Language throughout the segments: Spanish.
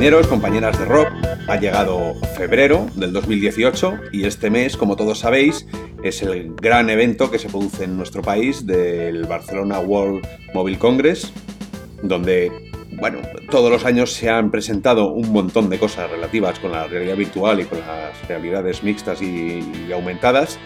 Compañeros, compañeras de rock, ha llegado febrero del 2018 y este mes, como todos sabéis, es el gran evento que se produce en nuestro país del Barcelona World Mobile Congress, donde, bueno, todos los años se han presentado un montón de cosas relativas con la realidad virtual y con las realidades mixtas y, y aumentadas.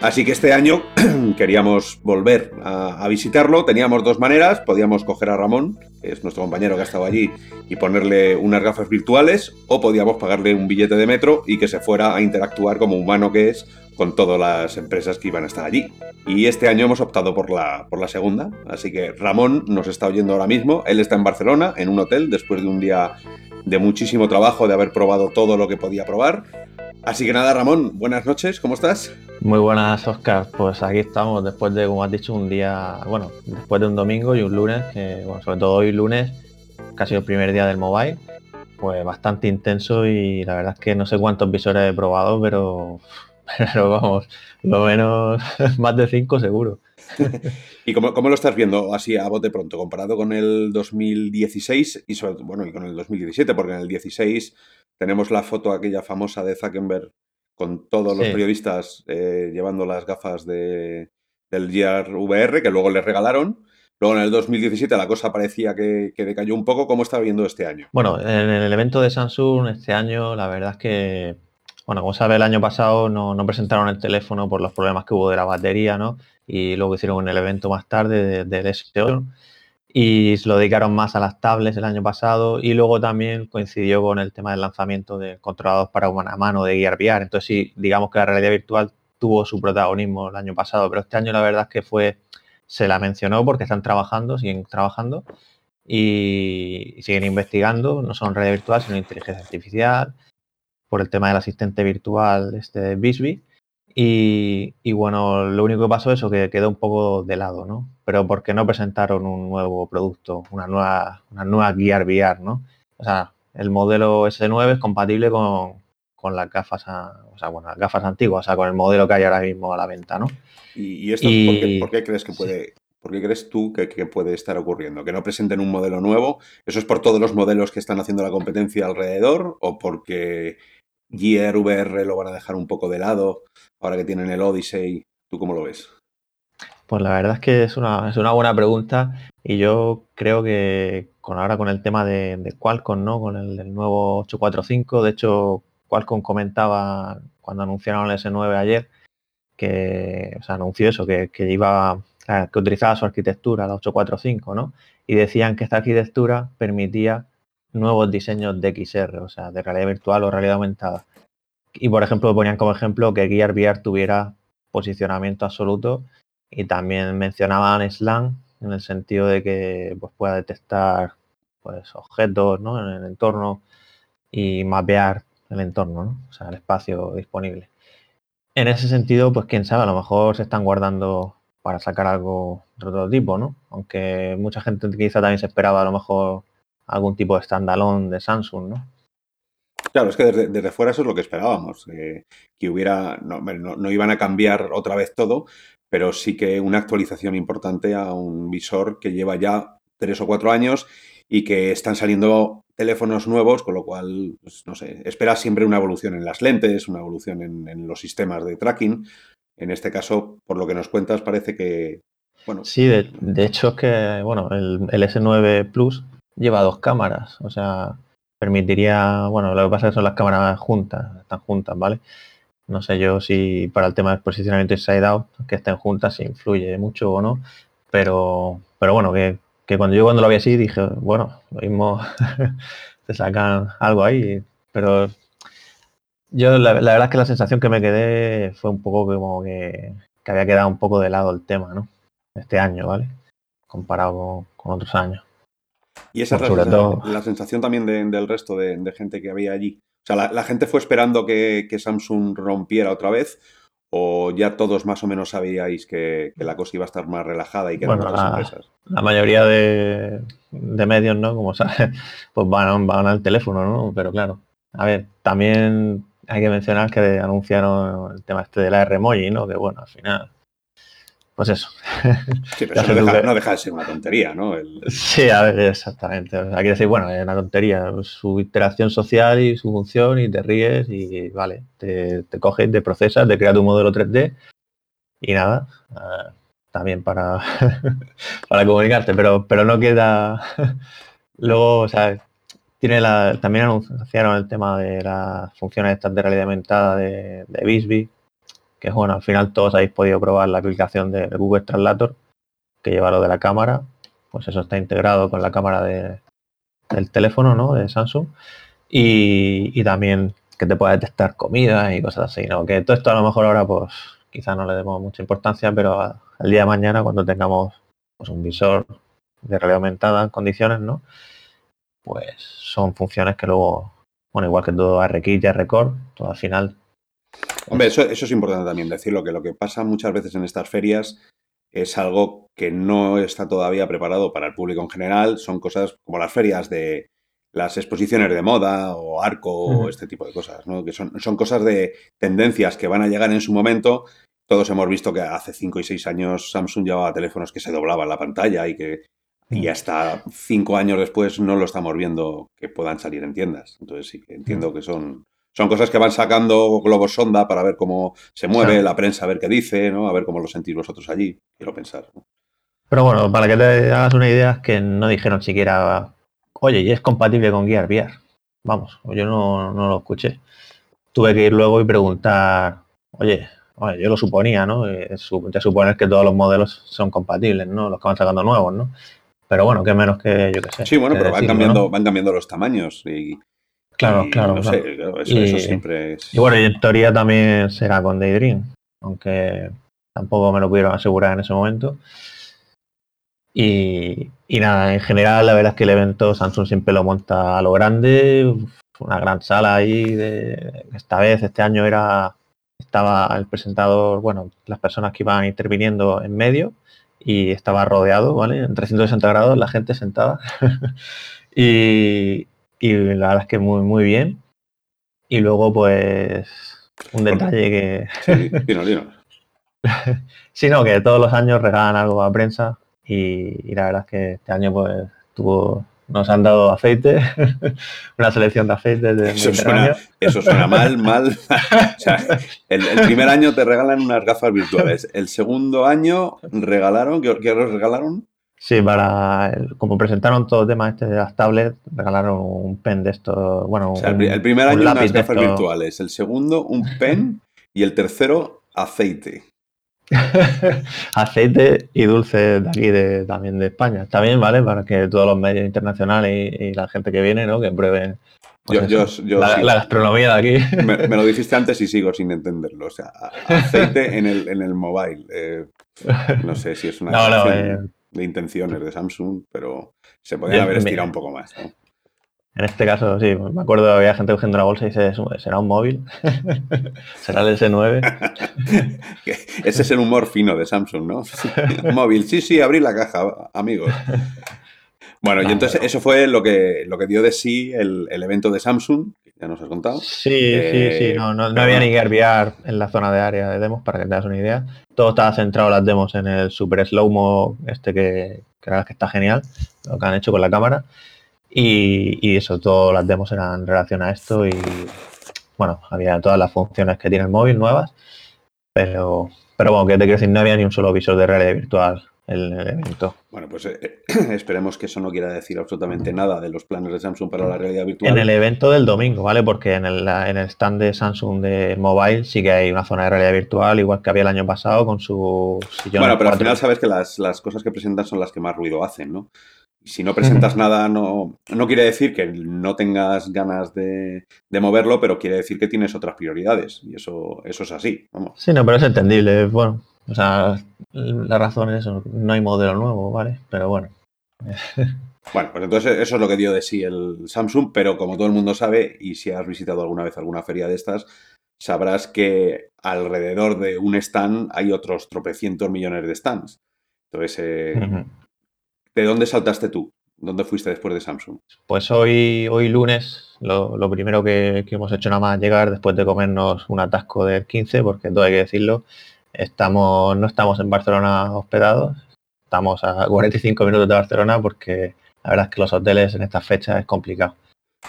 Así que este año queríamos volver a, visitarlo. Teníamos dos maneras. Podíamos coger a Ramón, que es nuestro compañero que ha estado allí, y ponerle unas gafas virtuales, o podíamos pagarle un billete de metro y que se fuera a interactuar como humano que es con todas las empresas que iban a estar allí. Y este año hemos optado por la, por la segunda. Así que Ramón nos está oyendo ahora mismo. Él está en Barcelona, en un hotel, después de un día de muchísimo trabajo, de haber probado todo lo que podía probar. Así que nada, Ramón, buenas noches, ¿cómo estás? Muy buenas, Oscar. Pues aquí estamos después de, como has dicho, un día, bueno, después de un domingo y un lunes, que, bueno, sobre todo hoy lunes, casi el primer día del mobile, pues bastante intenso y la verdad es que no sé cuántos visores he probado, pero, pero vamos, lo menos más de cinco seguro. ¿Y cómo, cómo, lo estás viendo así a bote pronto, comparado con el 2016 y sobre, bueno, y con el 2017? Porque en el 16 tenemos la foto aquella famosa de Zuckerberg con todos los sí. periodistas eh, llevando las gafas de, del Gear VR que luego le regalaron. Luego en el 2017 la cosa parecía que, que, decayó un poco. ¿Cómo está viendo este año? Bueno, en el evento de Samsung este año la verdad es que, bueno, como sabe, el año pasado no, no presentaron el teléfono por los problemas que hubo de la batería, ¿no? Y luego hicieron el evento más tarde del de S8 y se lo dedicaron más a las tablets el año pasado y luego también coincidió con el tema del lanzamiento de controlados para humana mano de Gear VR. Entonces sí, digamos que la realidad virtual tuvo su protagonismo el año pasado, pero este año la verdad es que fue, se la mencionó porque están trabajando, siguen trabajando y, siguen investigando, no solo en realidad virtual, sino en inteligencia artificial, por el tema del asistente virtual este Bisbee y, y, bueno, lo único que pasó es eso, que quedó un poco de lado, ¿no? Pero porque no presentaron un nuevo producto, una nueva, una nueva Gear VR, ¿no? O sea, el modelo S9 es compatible con, con las gafas, a, o sea, bueno, las gafas antiguas, o sea, con el modelo que hay ahora mismo a la venta, ¿no? ¿Y, y esto y, ¿por, qué, ¿por, qué, crees que puede, sí. ¿Por qué crees tú que, que, puede estar ocurriendo? ¿Que no presenten un modelo nuevo? ¿Eso es por todos los modelos que están haciendo la competencia alrededor? ¿O porque Gear VR lo van a dejar un poco de lado ahora que tienen el Odyssey? ¿Tú cómo lo ves? Pues la verdad es que es una, es una buena pregunta y yo creo que con ahora con el tema de, Qualcomm, ¿no? Con el, el, nuevo 845, de hecho Qualcomm comentaba cuando anunciaron el S9 ayer que, o sea, anunció eso, que, que iba, que utilizaba su arquitectura, la 845, ¿no? Y decían que esta arquitectura permitía nuevos diseños de XR, o sea, de realidad virtual o realidad aumentada. Y por ejemplo, ponían como ejemplo que Gear VR tuviera posicionamiento absoluto y también mencionaban SLAM en el sentido de que pues, pueda detectar pues, objetos ¿no? en el entorno y mapear el entorno, ¿no? o sea, el espacio disponible. En ese sentido, pues quién sabe, a lo mejor se están guardando para sacar algo de otro tipo, ¿no? Aunque mucha gente quizá también se esperaba a lo mejor algún tipo de standalone de Samsung, ¿no? Claro, es que desde, desde, fuera eso es lo que esperábamos, eh, que hubiera, no, no, no, iban a cambiar otra vez todo, pero sí que una actualización importante a un visor que lleva ya tres o cuatro años y que están saliendo teléfonos nuevos, con lo cual, pues, no sé, espera siempre una evolución en las lentes, una evolución en, en, los sistemas de tracking. En este caso, por lo que nos cuentas, parece que, bueno... Sí, de, de hecho es que, bueno, el, el S9 Plus lleva dos cámaras, o sea, permitiría, bueno, lo que pasa que son las cámaras juntas, están juntas, ¿vale? No sé yo si para el tema del posicionamiento inside out, que estén juntas, si influye mucho o no, pero, pero bueno, que, que cuando yo cuando lo vi así dije, bueno, lo mismo te sacan algo ahí, pero yo la, verdad es que la sensación que me quedé fue un poco como que, había quedado un poco de lado el tema, ¿no? Este año, ¿vale? Comparado con otros años. Y esa es la, todo... la, sensación también de, del resto de, de, gente que había allí. O sea, la, la gente fue esperando que, que, Samsung rompiera otra vez. ¿O ya todos más o menos sabíais que, que la cosa iba a estar más relajada y que bueno, eran las empresas? La mayoría de, de, medios, ¿no? Como sabes, pues van, van al teléfono, ¿no? Pero claro, a ver, también hay que mencionar que anunciaron el tema este de la R-Emoji, ¿no? Que bueno, al final pues eso. Sí, pero eso no deja, de ser una tontería, ¿no? Sí, a ver, exactamente. O sea, decir, bueno, es una tontería. Su interacción social y su función y te ríes y vale, te, te coges, te procesas, te creas tu modelo 3D y nada, uh, también para, para comunicarte, pero, pero no queda... Luego, o sea, tiene la, también anunciaron el tema de las funciones estas de realidad aumentada de, de Bisbee, que bueno, al final todos habéis podido probar la aplicación de Google Translator, que lleva lo de la cámara, pues eso está integrado con la cámara de, del teléfono, ¿no? De Samsung. Y, también que te pueda detectar comida y cosas así, ¿no? Que todo esto a lo mejor ahora, pues, quizás no le demos mucha importancia, pero al día de mañana, cuando tengamos pues, un visor de realidad aumentada en condiciones, ¿no? Pues son funciones que luego, bueno, igual que todo RX y Record, todo al final Hombre, eso, es importante también decirlo, que lo que pasa muchas veces en estas ferias es algo que no está todavía preparado para el público en general. Son cosas como las ferias de las exposiciones de moda o arco o este tipo de cosas, ¿no? Que son, son cosas de tendencias que van a llegar en su momento. Todos hemos visto que hace 5 y 6 años Samsung llevaba teléfonos que se doblaban la pantalla y que y hasta 5 años después no lo estamos viendo que puedan salir en tiendas. Entonces sí que entiendo que son son cosas que van sacando globos sonda para ver cómo se mueve la prensa, a ver qué dice, ¿no? A ver cómo lo sentís vosotros allí. Quiero pensar. Pero bueno, para que te hagas una idea, es que no dijeron siquiera, oye, ¿y es compatible con Gear VR? Vamos, yo no, lo escuché. Tuve que ir luego y preguntar, oye, yo lo suponía, ¿no? Eh, de suponer que todos los modelos son compatibles, ¿no? Los que van sacando nuevos, ¿no? Pero bueno, que menos que yo que sé. Sí, bueno, pero van cambiando, van cambiando los tamaños y, Claro, claro. eso, siempre es... Y bueno, y en teoría también será con Daydream, aunque tampoco me lo pudieron asegurar en ese momento. Y, nada, en general la verdad es que el evento Samsung siempre lo monta a lo grande, una gran sala ahí. De, esta vez, este año era estaba el presentador, bueno, las personas que iban interviniendo en medio y estaba rodeado, ¿vale? En 360 grados, la gente sentada. y, y la verdad es que muy, muy bien. Y luego, pues, un detalle que... Sí, dino, sí, no, que todos los años regalan algo a prensa y, la verdad es que este año, pues, tuvo, nos han dado aceite, una selección de aceite de eso suena, eso suena mal, mal. o sea, el, primer año te regalan unas gafas virtuales. El segundo año regalaron, ¿qué, qué regalaron? Sí, para como presentaron todo el tema este de las tablets, regalaron un pen de esto, bueno, el, primer año unas gafas virtuales, el segundo un pen y el tercero aceite. aceite y dulce de aquí de, también de España. Está bien, ¿vale? Para que todos los medios internacionales y, la gente que viene, ¿no? Que prueben pues la, gastronomía de aquí. Me, lo dijiste antes y sigo sin entenderlo. O sea, aceite en el, en el mobile. Eh, no sé si es una... No, no, eh, de intenciones de Samsung, pero se podría haber estirado un poco más. En este caso, sí, me acuerdo había gente cogiendo la bolsa y dice, ¿será un móvil? ¿Será el S9? Ese es el humor fino de Samsung, ¿no? móvil, sí, sí, abrí la caja, amigos. Bueno, y entonces eso fue lo que, lo que dio de sí el, el evento de Samsung, ya nos has contado. Sí, sí, sí, no, no, había ni que enviar en la zona de área de demos, para que te das una idea. Todo estaba centrado las demos en el super slow-mo, este que, que, que está genial, lo que han hecho con la cámara. Y, y, eso, todas las demos eran en relación a esto y bueno, había todas las funciones que tiene el móvil nuevas, pero, pero bueno, que te quiero decir, no había ni un solo visor de realidad virtual el, evento. Bueno, pues eh, esperemos que eso no quiera decir absolutamente nada de los planes de Samsung para la realidad virtual. En el evento del domingo, ¿vale? Porque en el, en el stand de Samsung de mobile sí que hay una zona de realidad virtual, igual que había el año pasado con su sillón. Bueno, pero al final sabes que las, las cosas que presentan son las que más ruido hacen, ¿no? si no presentas nada, no, no quiere decir que no tengas ganas de, de, moverlo, pero quiere decir que tienes otras prioridades. Y eso, eso es así. Vamos. Sí, no, pero es entendible. Bueno, o sea, la razón es eso, no hay modelo nuevo, ¿vale? Pero bueno. Bueno, pues entonces eso es lo que dio de sí el Samsung, pero como todo el mundo sabe, y si has visitado alguna vez alguna feria de estas, sabrás que alrededor de un stand hay otros tropecientos millones de stands. Entonces, eh, ¿de dónde saltaste tú? ¿Dónde fuiste después de Samsung? Pues hoy, hoy lunes, lo, primero que, que, hemos hecho nada más llegar después de comernos un atasco del 15, porque todo hay que decirlo, estamos, no estamos en Barcelona hospedados, estamos a 45 minutos de Barcelona porque la verdad es que los hoteles en estas fechas es complicado.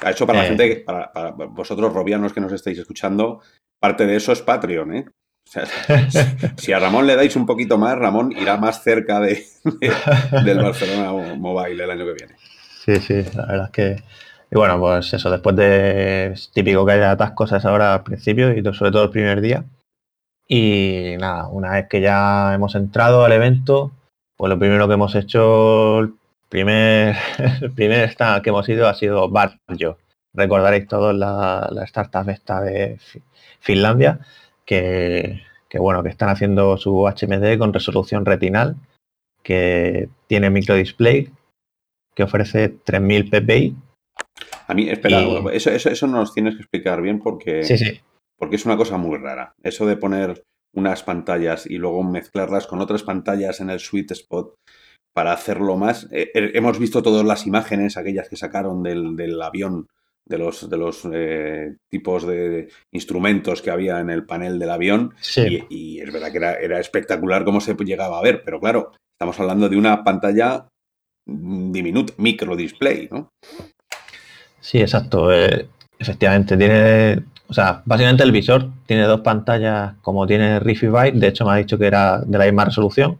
Eso para la eh. gente, para, para, vosotros robianos que nos estáis escuchando, parte de eso es Patreon, ¿eh? si a Ramón le dais un poquito más, Ramón irá más cerca de, del Barcelona Mobile el año que viene. Sí, sí, la verdad es que. Y bueno, pues eso, después de. Es típico que haya atascos a esa hora al principio y sobre todo el primer día. Y nada, una vez que ya hemos entrado al evento, pues lo primero que hemos hecho, el primer, el primer stand que hemos ido ha sido Barjo. Recordaréis todos la, la startup esta de Finlandia que, bueno, que están haciendo su HMD con resolución retinal, que tiene microdisplay, que ofrece 3000 ppi. A mí, espera, eso, eso, eso, nos tienes que explicar bien porque, sí, porque es una cosa muy rara. Eso de poner unas pantallas y luego mezclarlas con otras pantallas en el sweet spot para hacerlo más. Eh, eh, hemos visto todas las imágenes, aquellas que sacaron del, del avión de los, de los eh, tipos de instrumentos que había en el panel del avión. Y, es verdad que era, espectacular cómo se llegaba a ver, pero claro, estamos hablando de una pantalla diminuta, micro display, ¿no? Sí, exacto. Eh, efectivamente, tiene. O sea, básicamente el visor tiene dos pantallas como tiene Riffy Byte. De hecho, me ha dicho que era de la misma resolución.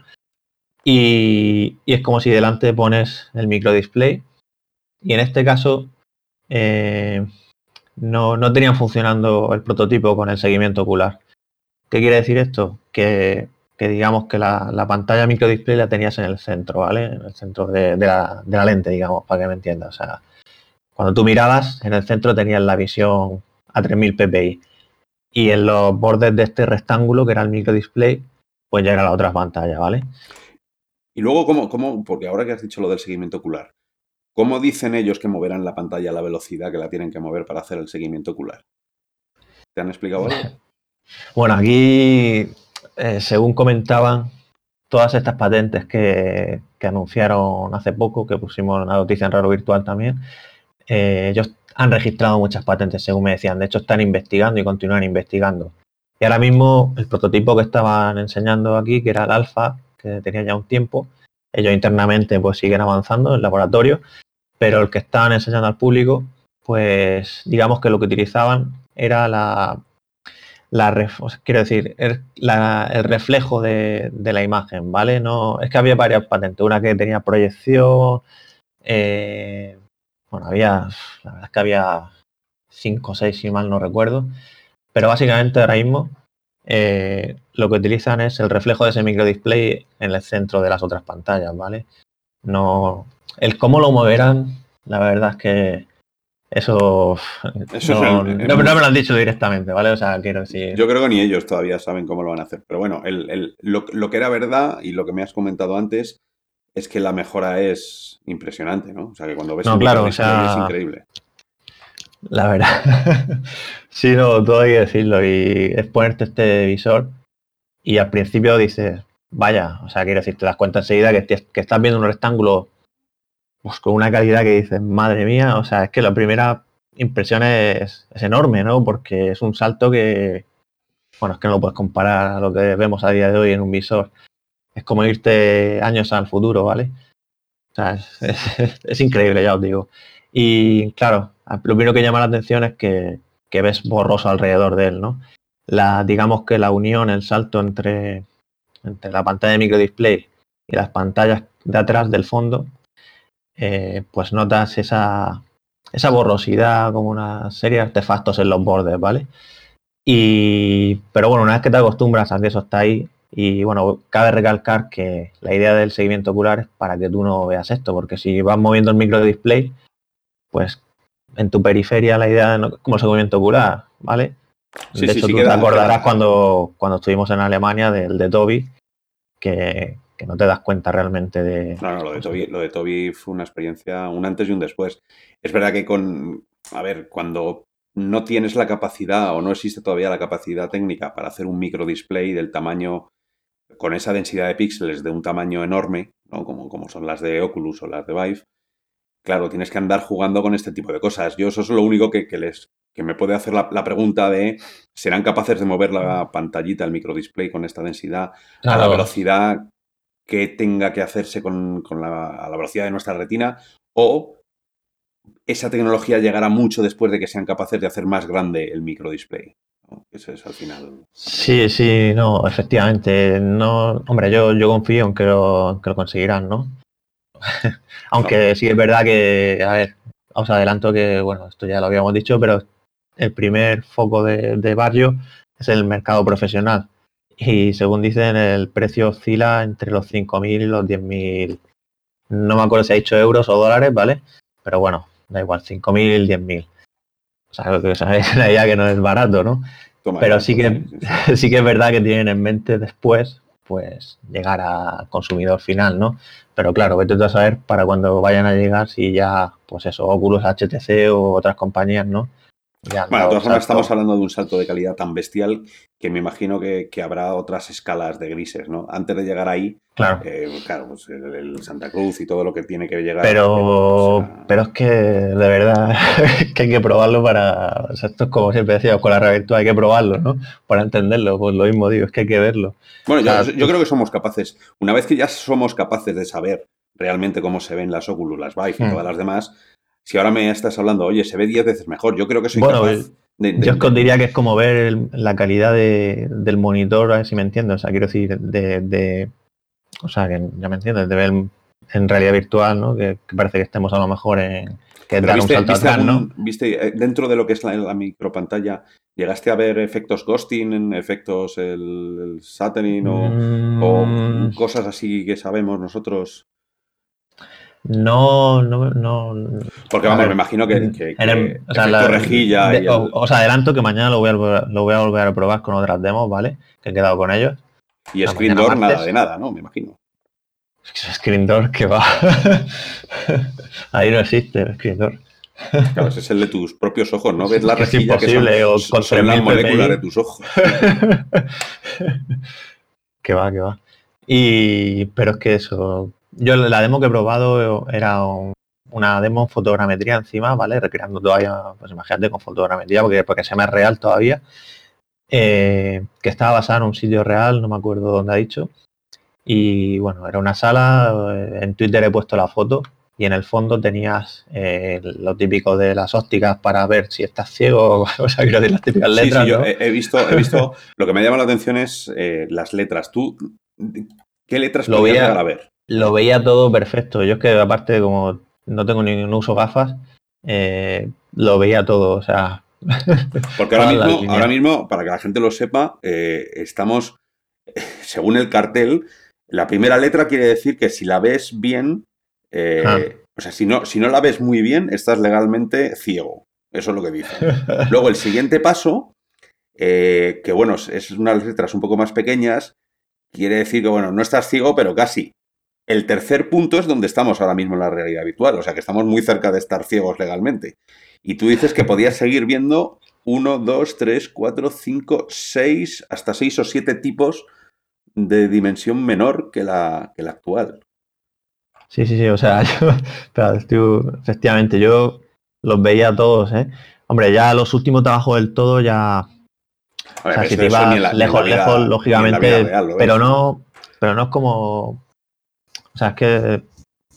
Y, es como si delante pones el micro display. Y en este caso, eh, no, no, tenían funcionando el prototipo con el seguimiento ocular. ¿Qué quiere decir esto? Que, digamos que la, la, pantalla microdisplay la tenías en el centro, ¿vale? En el centro de, la, de, la, lente, digamos, para que me entiendas. O sea, cuando tú mirabas, en el centro tenías la visión a 3000 ppi. Y en los bordes de este rectángulo, que era el microdisplay, pues ya era la otra pantalla, ¿vale? Y luego, ¿cómo, cómo, porque ahora que has dicho lo del seguimiento ocular, ¿Cómo dicen ellos que moverán la pantalla a la velocidad que la tienen que mover para hacer el seguimiento ocular? ¿Te han explicado algo? Bueno, aquí, eh, según comentaban, todas estas patentes que, anunciaron hace poco, que pusimos una noticia en Raro Virtual también, eh, ellos han registrado muchas patentes, según me decían. De hecho, están investigando y continúan investigando. Y ahora mismo, el prototipo que estaban enseñando aquí, que era el alfa, que tenía ya un tiempo, ellos internamente pues siguen avanzando en laboratorio pero el que estaban enseñando al público, pues digamos que lo que utilizaban era la, la quiero decir, el, reflejo de, la imagen, ¿vale? No, es que había varias patentes, una que tenía proyección, eh, bueno, había, la verdad es que había cinco o seis, si mal no recuerdo, pero básicamente ahora mismo eh, lo que utilizan es el reflejo de ese microdisplay en el centro de las otras pantallas, ¿vale? No, el cómo lo moverán, la verdad es que eso, no, me lo han dicho directamente, ¿vale? O sea, quiero decir... Yo creo que ni ellos todavía saben cómo lo van a hacer. Pero bueno, lo, que era verdad y lo que me has comentado antes es que la mejora es impresionante, ¿no? O sea, que cuando ves no, claro, es increíble. La verdad. sí, no, todo hay que decirlo. Y es ponerte este visor y al principio dices, vaya, o sea, quiero decir, te das cuenta enseguida que, que estás viendo un rectángulo pues con una calidad que dices, madre mía, o sea, es que la primera impresión es, enorme, ¿no? Porque es un salto que, bueno, es que no lo puedes comparar a lo que vemos a día de hoy en un visor. Es como irte años al futuro, ¿vale? Sea, es, increíble, ya os digo. Y claro, lo primero que llama la atención es que, que, ves borroso alrededor de él, ¿no? La, digamos que la unión, el salto entre, entre la pantalla de microdisplay y las pantallas de atrás del fondo eh, pues notas esa, esa borrosidad, como una serie de artefactos en los bordes, ¿vale? Y, pero bueno, una vez que te acostumbras a que eso está ahí, y bueno, cabe recalcar que la idea del seguimiento ocular es para que tú no veas esto, porque si vas moviendo el micro display, pues en tu periferia la idea de como seguimiento ocular, ¿vale? de hecho, tú te acordarás cuando, cuando estuvimos en Alemania del de Toby, que, que no te das cuenta realmente de... No, no, lo de, Toby, lo de Toby fue una experiencia, un antes y un después. Es verdad que con, a ver, cuando no tienes la capacidad o no existe todavía la capacidad técnica para hacer un micro display del tamaño, con esa densidad de píxeles de un tamaño enorme, ¿no? como, como son las de Oculus o las de Vive, claro, tienes que andar jugando con este tipo de cosas. Yo eso es lo único que, les, me puede hacer la, pregunta de, ¿serán capaces de mover la pantallita, el microdisplay con esta densidad a la velocidad que tenga que hacerse con, la, la, velocidad de nuestra retina? ¿O esa tecnología llegará mucho después de que sean capaces de hacer más grande el microdisplay? Eso es al final. Sí, sí, no, efectivamente. No, hombre, yo, yo confío en que lo, que lo conseguirán, ¿no? Aunque sí es verdad que, a ver, os adelanto que, bueno, esto ya lo habíamos dicho, pero el primer foco de, barrio es el mercado profesional. Y según dicen, el precio oscila entre los 5.000 y los 10.000. No me acuerdo si ha dicho euros o dólares, ¿vale? Pero bueno, da igual, 5.000 y 10.000. O sea, que sabéis la idea que no es barato, ¿no? Pero sí que, sí que es verdad que tienen en mente después pues llegar a consumidor final, ¿no? Pero claro, vete tú a saber para cuando vayan a llegar si ya, pues eso, Oculus, HTC o otras compañías, ¿no? bueno, de todas formas estamos hablando de un salto de calidad tan bestial que me imagino que, habrá otras escalas de grises, ¿no? Antes de llegar ahí, claro, eh, claro pues el, Santa Cruz y todo lo que tiene que llegar. Pero, pero es que de verdad que hay que probarlo para, o sea, esto es como siempre decía, con la realidad hay que probarlo, ¿no? Para entenderlo, pues lo mismo digo, es que hay que verlo. Bueno, yo, creo que somos capaces, una vez que ya somos capaces de saber realmente cómo se ven las Oculus, las Vive y hmm. todas las demás, si ahora me estás hablando, oye, se ve 10 veces mejor, yo creo que soy bueno, capaz de, Yo os diría que es como ver la calidad del monitor, a ver si me entiendo, o sea, quiero decir, de, o sea, que ya me entiendes, de ver en realidad virtual, ¿no? Que, parece que estemos a lo mejor en... Que dar viste, un salto atrás, ¿no? Viste, eh, dentro de lo que es la, la micropantalla, ¿llegaste a ver efectos ghosting, efectos el, el o, mm. cosas así que sabemos nosotros? No, no, no. Porque vamos, me imagino que, que, o sea, la, rejilla. Os adelanto que mañana lo voy, a, lo voy a volver a probar con otras demos, ¿vale? Que he quedado con ellos. Y Screen Door nada de nada, ¿no? Me imagino. Screen Door que va. Ahí no existe el Screen Door. Claro, ese es el de tus propios ojos, ¿no? Ves la rejilla que son, son las moléculas de tus ojos. que va, que va. Y, pero es que eso, yo la demo que he probado era una demo en fotogrametría encima, ¿vale? Recreando todavía, pues imagínate con fotogrametría, porque, porque se me es real todavía. Eh, que estaba basada en un sitio real, no me acuerdo dónde ha dicho. Y bueno, era una sala, eh, en Twitter he puesto la foto y en el fondo tenías eh, lo típico de las ópticas para ver si estás ciego, o sea, quiero decir las típicas letras. Sí, yo he, visto, he visto, lo que me llama la atención es las letras. ¿Tú qué letras lo llegar a ver? lo veía todo perfecto. Yo es que aparte como no tengo ningún uso gafas, eh, lo veía todo, o sea... Porque ahora mismo, ahora mismo, para que la gente lo sepa, eh, estamos, según el cartel, la primera letra quiere decir que si la ves bien, eh, ah. o sea, si no, si no la ves muy bien, estás legalmente ciego. Eso es lo que dice. Luego el siguiente paso, que bueno, es unas letras un poco más pequeñas, quiere decir que bueno, no estás ciego, pero casi. El tercer punto es donde estamos ahora mismo en la realidad virtual, o sea que estamos muy cerca de estar ciegos legalmente. Y tú dices que podías seguir viendo uno, dos, tres, cuatro, cinco, seis, hasta seis o siete tipos de dimensión menor que la, que la actual. Sí, sí, sí, o sea, yo, efectivamente, yo los veía todos, ¿eh? Hombre, ya los últimos trabajos del todo ya... o sea, si te ibas lejos, lejos, lógicamente, pero no, pero no es como o sea, es que,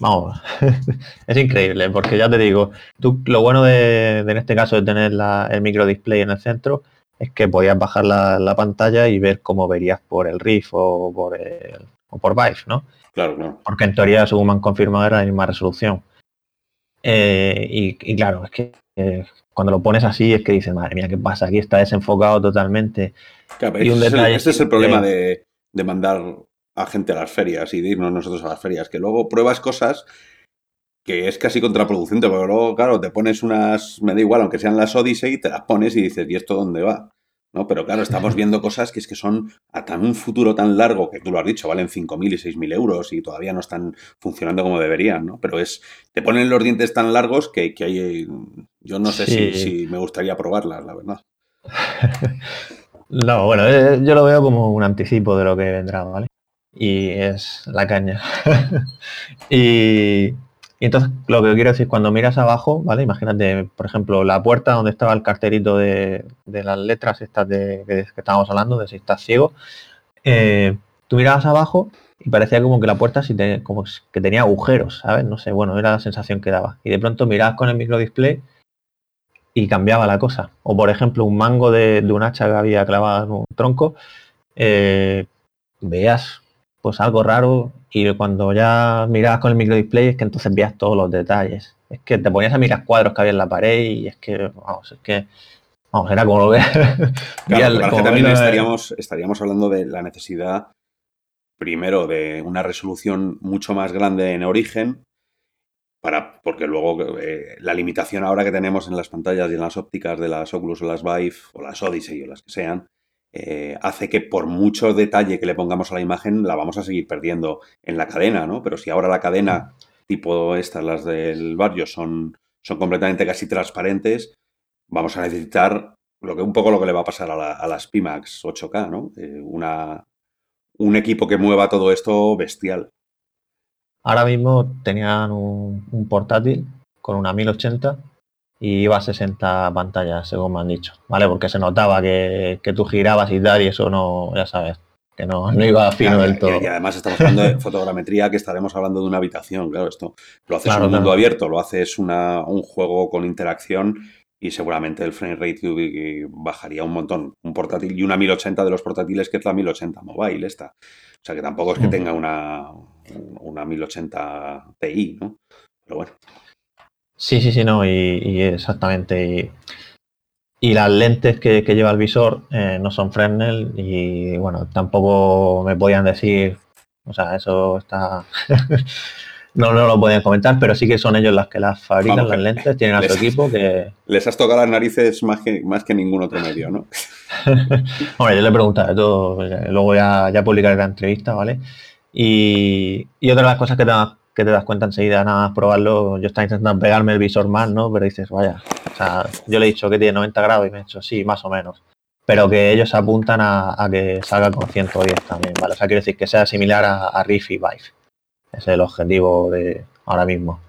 vamos, es increíble, porque ya te digo, tú, lo bueno de, en este caso de tener el micro display en el centro es que podías bajar la, pantalla y ver cómo verías por el Rift o por el, o por Vive, ¿no? Claro, claro. Porque en teoría, según me han confirmado, era la misma resolución. Eh, y, claro, es que eh, cuando lo pones así es que dices, madre mía, ¿qué pasa? Aquí está desenfocado totalmente. y un detalle este es el problema de, de mandar a gente a las ferias y de irnos nosotros a las ferias, que luego pruebas cosas que es casi contraproducente, porque luego, claro, te pones unas, me da igual, aunque sean las Odyssey, te las pones y dices, ¿y esto dónde va? ¿No? Pero claro, estamos viendo cosas que es que son a tan un futuro tan largo, que tú lo has dicho, valen 5.000 y 6.000 euros y todavía no están funcionando como deberían, ¿no? Pero es, te ponen los dientes tan largos que, que hay, yo no sé si, si, me gustaría probarlas, la verdad. no, bueno, eh, yo lo veo como un anticipo de lo que vendrá, ¿vale? Y es la caña. y, entonces lo que quiero decir, cuando miras abajo, ¿vale? Imagínate, por ejemplo, la puerta donde estaba el carterito de, las letras estas de, que, estábamos hablando, de si estás ciego, eh, tú mirabas abajo y parecía como que la puerta sí como que tenía agujeros, ¿sabes? No sé, bueno, era la sensación que daba. Y de pronto mirabas con el micro display y cambiaba la cosa. O por ejemplo, un mango de, un hacha que había clavado en un tronco, eh, veías pues algo raro y cuando ya mirabas con el micro display es que entonces veías todos los detalles. Es que te ponías a mirar cuadros que había en la pared y es que, vamos, es que, vamos, era como lo que... Claro, también estaríamos, estaríamos hablando de la necesidad, primero, de una resolución mucho más grande en origen, para, porque luego eh, la limitación ahora que tenemos en las pantallas y en las ópticas de las Oculus o las Vive o las Odyssey o las que sean, eh, hace que por mucho detalle que le pongamos a la imagen la vamos a seguir perdiendo en la cadena, ¿no? Pero si ahora la cadena tipo estas, las del barrio, son, son completamente casi transparentes, vamos a necesitar lo que un poco lo que le va a pasar a, las Pimax 8K, ¿no? Eh, una, un equipo que mueva todo esto bestial. Ahora mismo tenían un, un portátil con una 1080 y iba a 60 pantallas, según me han dicho, ¿vale? Porque se notaba que, tú girabas y tal, y eso no, ya sabes, que no, no iba fino del todo. Y, además estamos hablando de fotogrametría, que estaremos hablando de una habitación, claro, esto lo haces en un mundo abierto, lo haces una, un juego con interacción y seguramente el frame rate bajaría un montón. Un portátil y una 1080 de los portátiles que es la 1080 mobile esta. O sea que tampoco es que tenga una, una 1080 Ti, ¿no? Pero bueno. Sí, sí, sí, no, y, exactamente. Y, las lentes que, lleva el visor eh, no son Fresnel y bueno, tampoco me podían decir, o sea, eso está... no, no lo podían comentar, pero sí que son ellos las que las fabrican, las lentes, tienen a su equipo que... Les has tocado las narices más que, más que ningún otro medio, ¿no? Hombre, yo le preguntaré todo, luego ya, ya publicaré la entrevista, ¿vale? Y, y otra de las cosas que te, que te das cuenta enseguida, nada más probarlo, yo estaba intentando pegarme el visor más, ¿no? Pero dices, vaya, o sea, yo le he dicho que tiene 90 grados y me he dicho, sí, más o menos. Pero que ellos apuntan a, que salga con 110 también, ¿vale? O sea, quiere decir que sea similar a, a Riff y Vive. Ese es el objetivo de ahora mismo.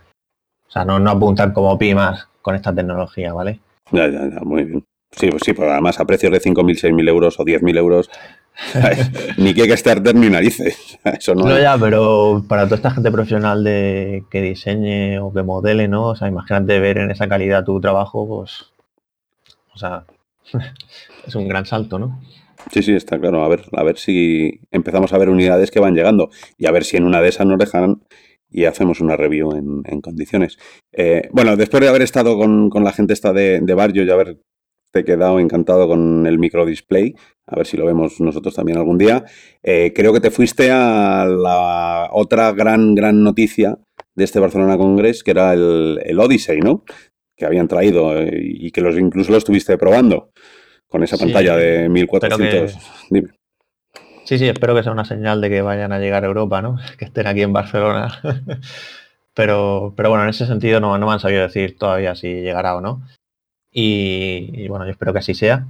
O sea, no, no apuntan como Pimas con esta tecnología, ¿vale? Ya, ya, ya, muy bien. Sí, pues sí, pero además a precios de 5.000, 6.000 euros o 10.000 euros, ni que Kickstarter ni narices. Eso no, no ya, pero para toda esta gente profesional de que diseñe o que modele, ¿no? O sea, imagínate ver en esa calidad tu trabajo, pues. O sea, es un gran salto, ¿no? Sí, sí, está claro. A ver, a ver si empezamos a ver unidades que van llegando y a ver si en una de esas nos dejan y hacemos una review en, condiciones. Eh, bueno, después de haber estado con, la gente esta de, de Barrio y haber te he quedado encantado con el micro display. A ver si lo vemos nosotros también algún día. Eh, creo que te fuiste a la otra gran, gran noticia de este Barcelona Congress, que era el, Odyssey, ¿no? Que habían traído eh, y que los incluso lo estuviste probando con esa pantalla de 1400. Dime. Sí, sí, espero que sea una señal de que vayan a llegar a Europa, ¿no? Que estén aquí en Barcelona. pero, pero bueno, en ese sentido no, no me han sabido decir todavía si llegará o no. Y, bueno, yo espero que así sea.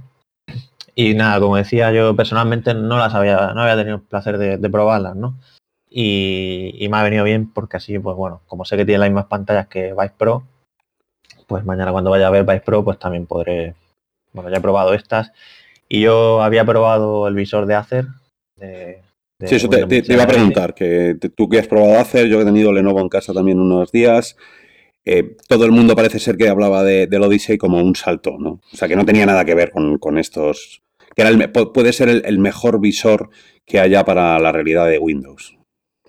Y nada, como decía, yo personalmente no las había, no había tenido el placer de, probarlas, ¿no? Y, me ha venido bien porque así, pues bueno, como sé que tiene las mismas pantallas que Vice Pro, pues mañana cuando vaya a ver Vice Pro, pues también podré, bueno, ya he probado estas. Y yo había probado el visor de Acer. sí, eso te, iba a preguntar, que tú que has probado Acer, yo he tenido Lenovo en casa también unos días. Eh, todo el mundo parece ser que hablaba de, del Odyssey como un salto, ¿no? O sea, que no tenía nada que ver con, estos... que era el, puede ser el, mejor visor que haya para la realidad de Windows.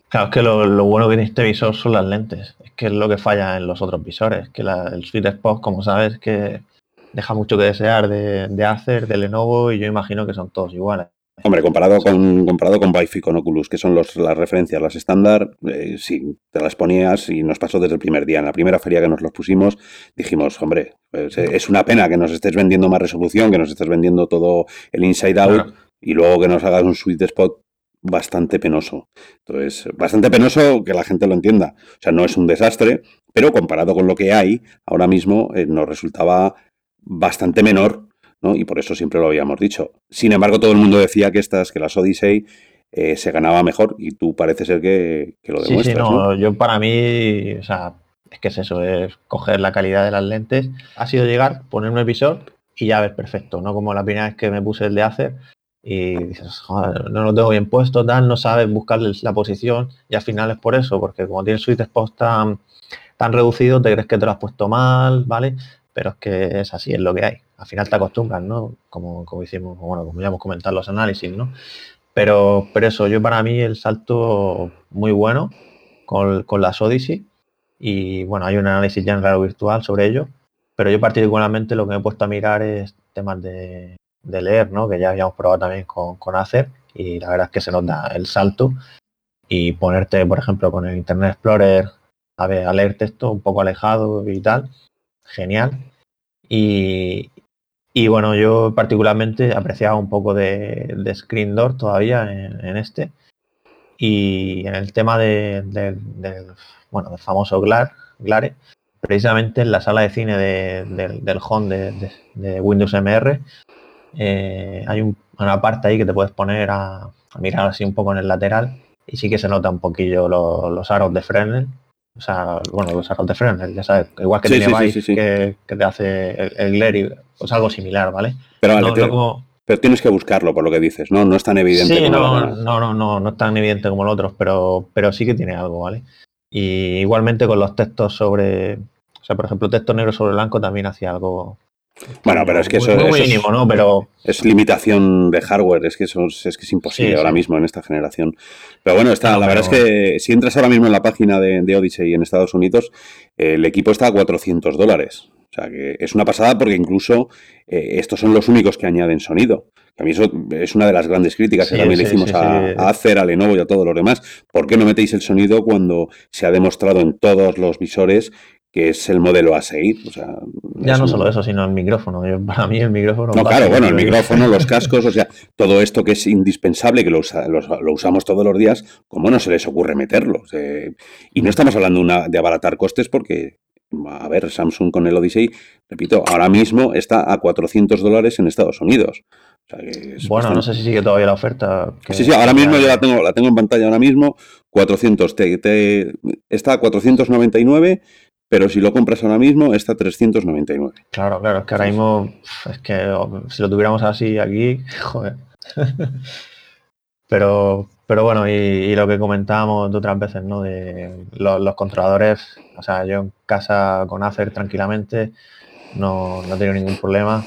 Claro, es que lo, bueno que tiene este visor son las lentes. Es que es lo que falla en los otros visores. Que el Sweet Spot, como sabes, que deja mucho que desear de, de Acer, de Lenovo, y yo imagino que son todos iguales. Hombre, comparado con, comparado con Vive y con Oculus, que son los, las referencias, las estándar, eh, sí, te las ponías y nos pasó desde el primer día. En la primera feria que nos los pusimos, dijimos, hombre, pues, eh, es una pena que nos estés vendiendo más resolución, que nos estés vendiendo todo el inside out y luego que nos hagas un sweet spot bastante penoso. Entonces, bastante penoso que la gente lo entienda. O sea, no es un desastre, pero comparado con lo que hay, ahora mismo eh, nos resultaba bastante menor y por eso siempre lo habíamos dicho. Sin embargo, todo el mundo decía que estas, que las Odyssey eh, se ganaba mejor y tú parece ser que, lo demuestras. Sí, sí, no, yo para mí, o sea, es que es eso, es coger la calidad de las lentes. Ha sido llegar, poner un visor y ya ves perfecto, no como la primera vez que me puse el de hacer y dices, joder, no lo tengo bien puesto, tal, no sabes buscarle la posición y al final es por eso, porque como tienes sweet spot tan, tan reducido, te crees que te lo has puesto mal, ¿vale? Pero es que es así, es lo que hay. Al final te acostumbras, ¿no? Como, como hicimos, bueno, como ya hemos comentado los análisis, ¿no? Pero, pero eso, yo para mí el salto muy bueno con, con las Odyssey y bueno, hay un análisis ya en realidad virtual sobre ello, pero yo particularmente lo que me he puesto a mirar es temas de, leer, ¿no? Que ya habíamos probado también con, con Acer y la verdad es que se nos da el salto y ponerte, por ejemplo, con el Internet Explorer a, ver, a leer texto un poco alejado y tal, genial. Y, y bueno, yo particularmente apreciaba un poco de, Screen Door todavía en, este. Y en el tema de, del, bueno, del famoso Glare, precisamente en la sala de cine del home de, Windows MR, eh, hay una parte ahí que te puedes poner a, mirar así un poco en el lateral y sí que se nota un poquillo los aros de Fresnel o sea, bueno, los aros de Fresnel, ya sabes, igual que tiene que, te hace el, glare, pues algo similar, ¿vale? Pero, pero tienes que buscarlo, por lo que dices, ¿no? No es tan evidente como no, no, no, no, no es tan evidente como los otros, pero, pero sí que tiene algo, ¿vale? Y igualmente con los textos sobre, o sea, por ejemplo, texto negro sobre blanco también hacía algo, bueno, pero es que eso, es, mínimo, ¿no? Pero... es limitación de hardware, es que eso es, que es imposible ahora mismo en esta generación. Pero bueno, está, la verdad es que si entras ahora mismo en la página de, de Odyssey en Estados Unidos, el equipo está a 400 dólares. O sea que es una pasada porque incluso eh, estos son los únicos que añaden sonido. a mí eso es una de las grandes críticas que también le hicimos a, a, Acer, a Lenovo y a todos los demás. ¿Por qué no metéis el sonido cuando se ha demostrado en todos los visores que es el modelo a seguir. O sea, ya no solo eso, sino el micrófono. para mí el micrófono... No, claro, bueno, el micrófono, los cascos, o sea, todo esto que es indispensable, que lo, usamos todos los días, ¿cómo no se les ocurre meterlo? y no estamos hablando una, de abaratar costes porque, a ver, Samsung con el Odyssey, repito, ahora mismo está a 400 dólares en Estados Unidos. bueno, no sé si sigue todavía la oferta. Sí, sí, ahora mismo yo la tengo, la tengo en pantalla ahora mismo, 400, te, está a 499 pero si lo compras ahora mismo está a 399. Claro, claro, es que ahora mismo, es que si lo tuviéramos así aquí, joder. pero, pero bueno, y, lo que comentábamos de otras veces, ¿no? De los, controladores, o sea, yo en casa con Acer tranquilamente no, no he tenido ningún problema.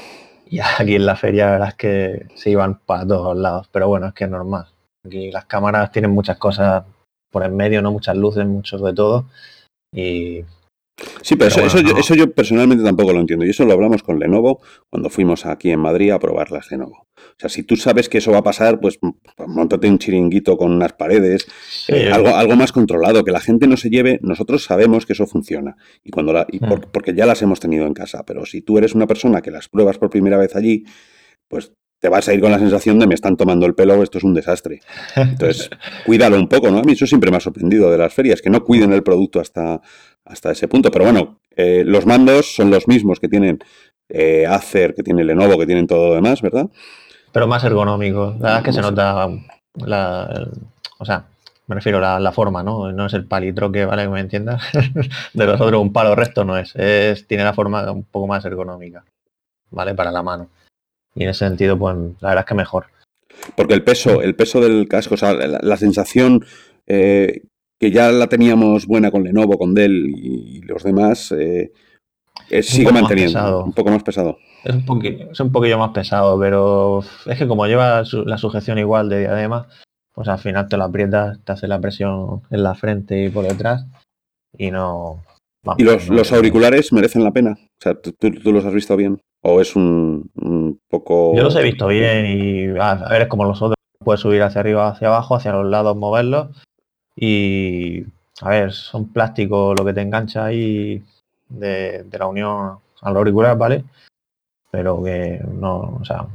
Y aquí en la feria, la verdad es que se iban para todos lados. Pero bueno, es que es normal. Aquí las cámaras tienen muchas cosas por en medio, ¿no? Muchas luces, muchos de todo. Y Sí, pero, eso, eso, yo, personalmente tampoco lo entiendo. Y eso lo hablamos con Lenovo cuando fuimos aquí en Madrid a probar las Lenovo. O sea, si tú sabes que eso va a pasar, pues montate un chiringuito con unas paredes, eh, algo, algo más controlado, que la gente no se lleve. Nosotros sabemos que eso funciona. Y cuando la, y mm. porque ya las hemos tenido en casa. Pero si tú eres una persona que las pruebas por primera vez allí, pues te vas a ir con la sensación de me están tomando el pelo, esto es un desastre. Entonces, cuídalo un poco, ¿no? A mí eso siempre me ha sorprendido de las ferias, que no cuiden el producto hasta, hasta ese punto. Pero bueno, eh, los mandos son los mismos que tienen eh, Acer, que tiene Lenovo, que tienen todo lo demás, ¿verdad? Pero más ergonómico. La verdad es que se nota la, o sea, me refiero a la, forma, ¿no? No es el palitroque, ¿vale? Que me entiendas. de los otros un palo recto no es. es. Tiene la forma un poco más ergonómica, ¿vale? Para la mano. Y en ese sentido, pues la verdad es que mejor. Porque el peso, el peso del casco, o sea, la, sensación eh, que ya la teníamos buena con Lenovo, con Dell y los demás, eh, sigue manteniendo. Un poco más pesado. Es un, poquillo, es un poquillo más pesado, pero es que como lleva la sujeción igual de diadema, pues al final te lo aprietas, te hace la presión en la frente y por detrás y no... ¿Y los, auriculares merecen la pena? O sea, ¿tú, los has visto bien? ¿O es un, poco...? Yo los he visto bien y a, ver, es como los otros. Puedes subir hacia arriba, hacia abajo, hacia los lados, moverlos y, a ver, son plásticos lo que te engancha ahí de, la unión al auricular, ¿vale? Pero que no, o sea,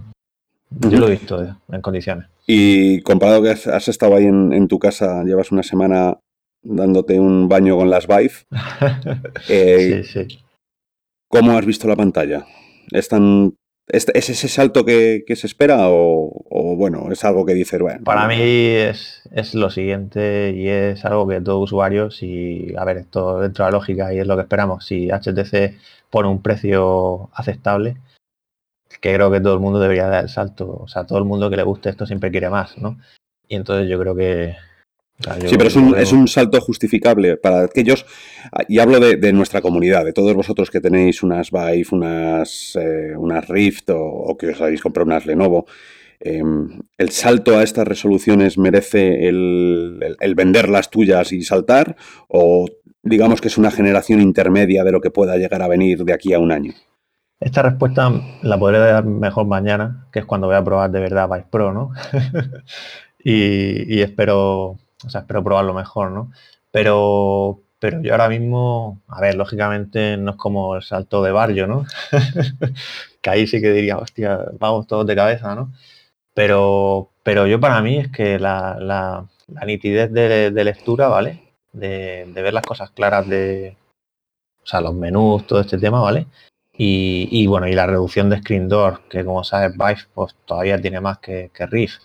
yo lo he visto en condiciones. Y comparado que has, estado ahí en, tu casa, llevas una semana dándote un baño con las Vive. Eh, sí, sí. ¿Cómo has visto la pantalla? ¿Es tan ¿Es, ese salto que, se espera o, bueno, es algo que dices, bueno? Para mí es, lo siguiente y es algo que todo usuario, si, a ver, esto dentro de la lógica y es lo que esperamos, si HTC pone un precio aceptable, que creo que todo el mundo debería dar el salto, o sea, todo el mundo que le guste esto siempre quiere más, ¿no? Y entonces yo creo que, sí, pero es un, salto justificable para aquellos, y hablo de, nuestra comunidad, de todos vosotros que tenéis unas Vive, unas, eh, unas Rift o, que os habéis comprado unas Lenovo. Em, ¿El salto a estas resoluciones merece el, vender las tuyas y saltar? ¿O digamos que es una generación intermedia de lo que pueda llegar a venir de aquí a un año? Esta respuesta la podré dar mejor mañana, que es cuando voy a probar de verdad Vive Pro, ¿no? y espero o sea, espero probarlo mejor, ¿no? Pero, pero yo ahora mismo, a ver, lógicamente no es como el salto de barrio, ¿no? que ahí sí que diría, hostia, vamos todos de cabeza, ¿no? Pero, pero yo para mí es que la, la, nitidez de, lectura, ¿vale? De, ver las cosas claras de, o sea, los menús, todo este tema, ¿vale? Y, bueno, y la reducción de screen door, que como sabes, Vive pues todavía tiene más que, que Riff.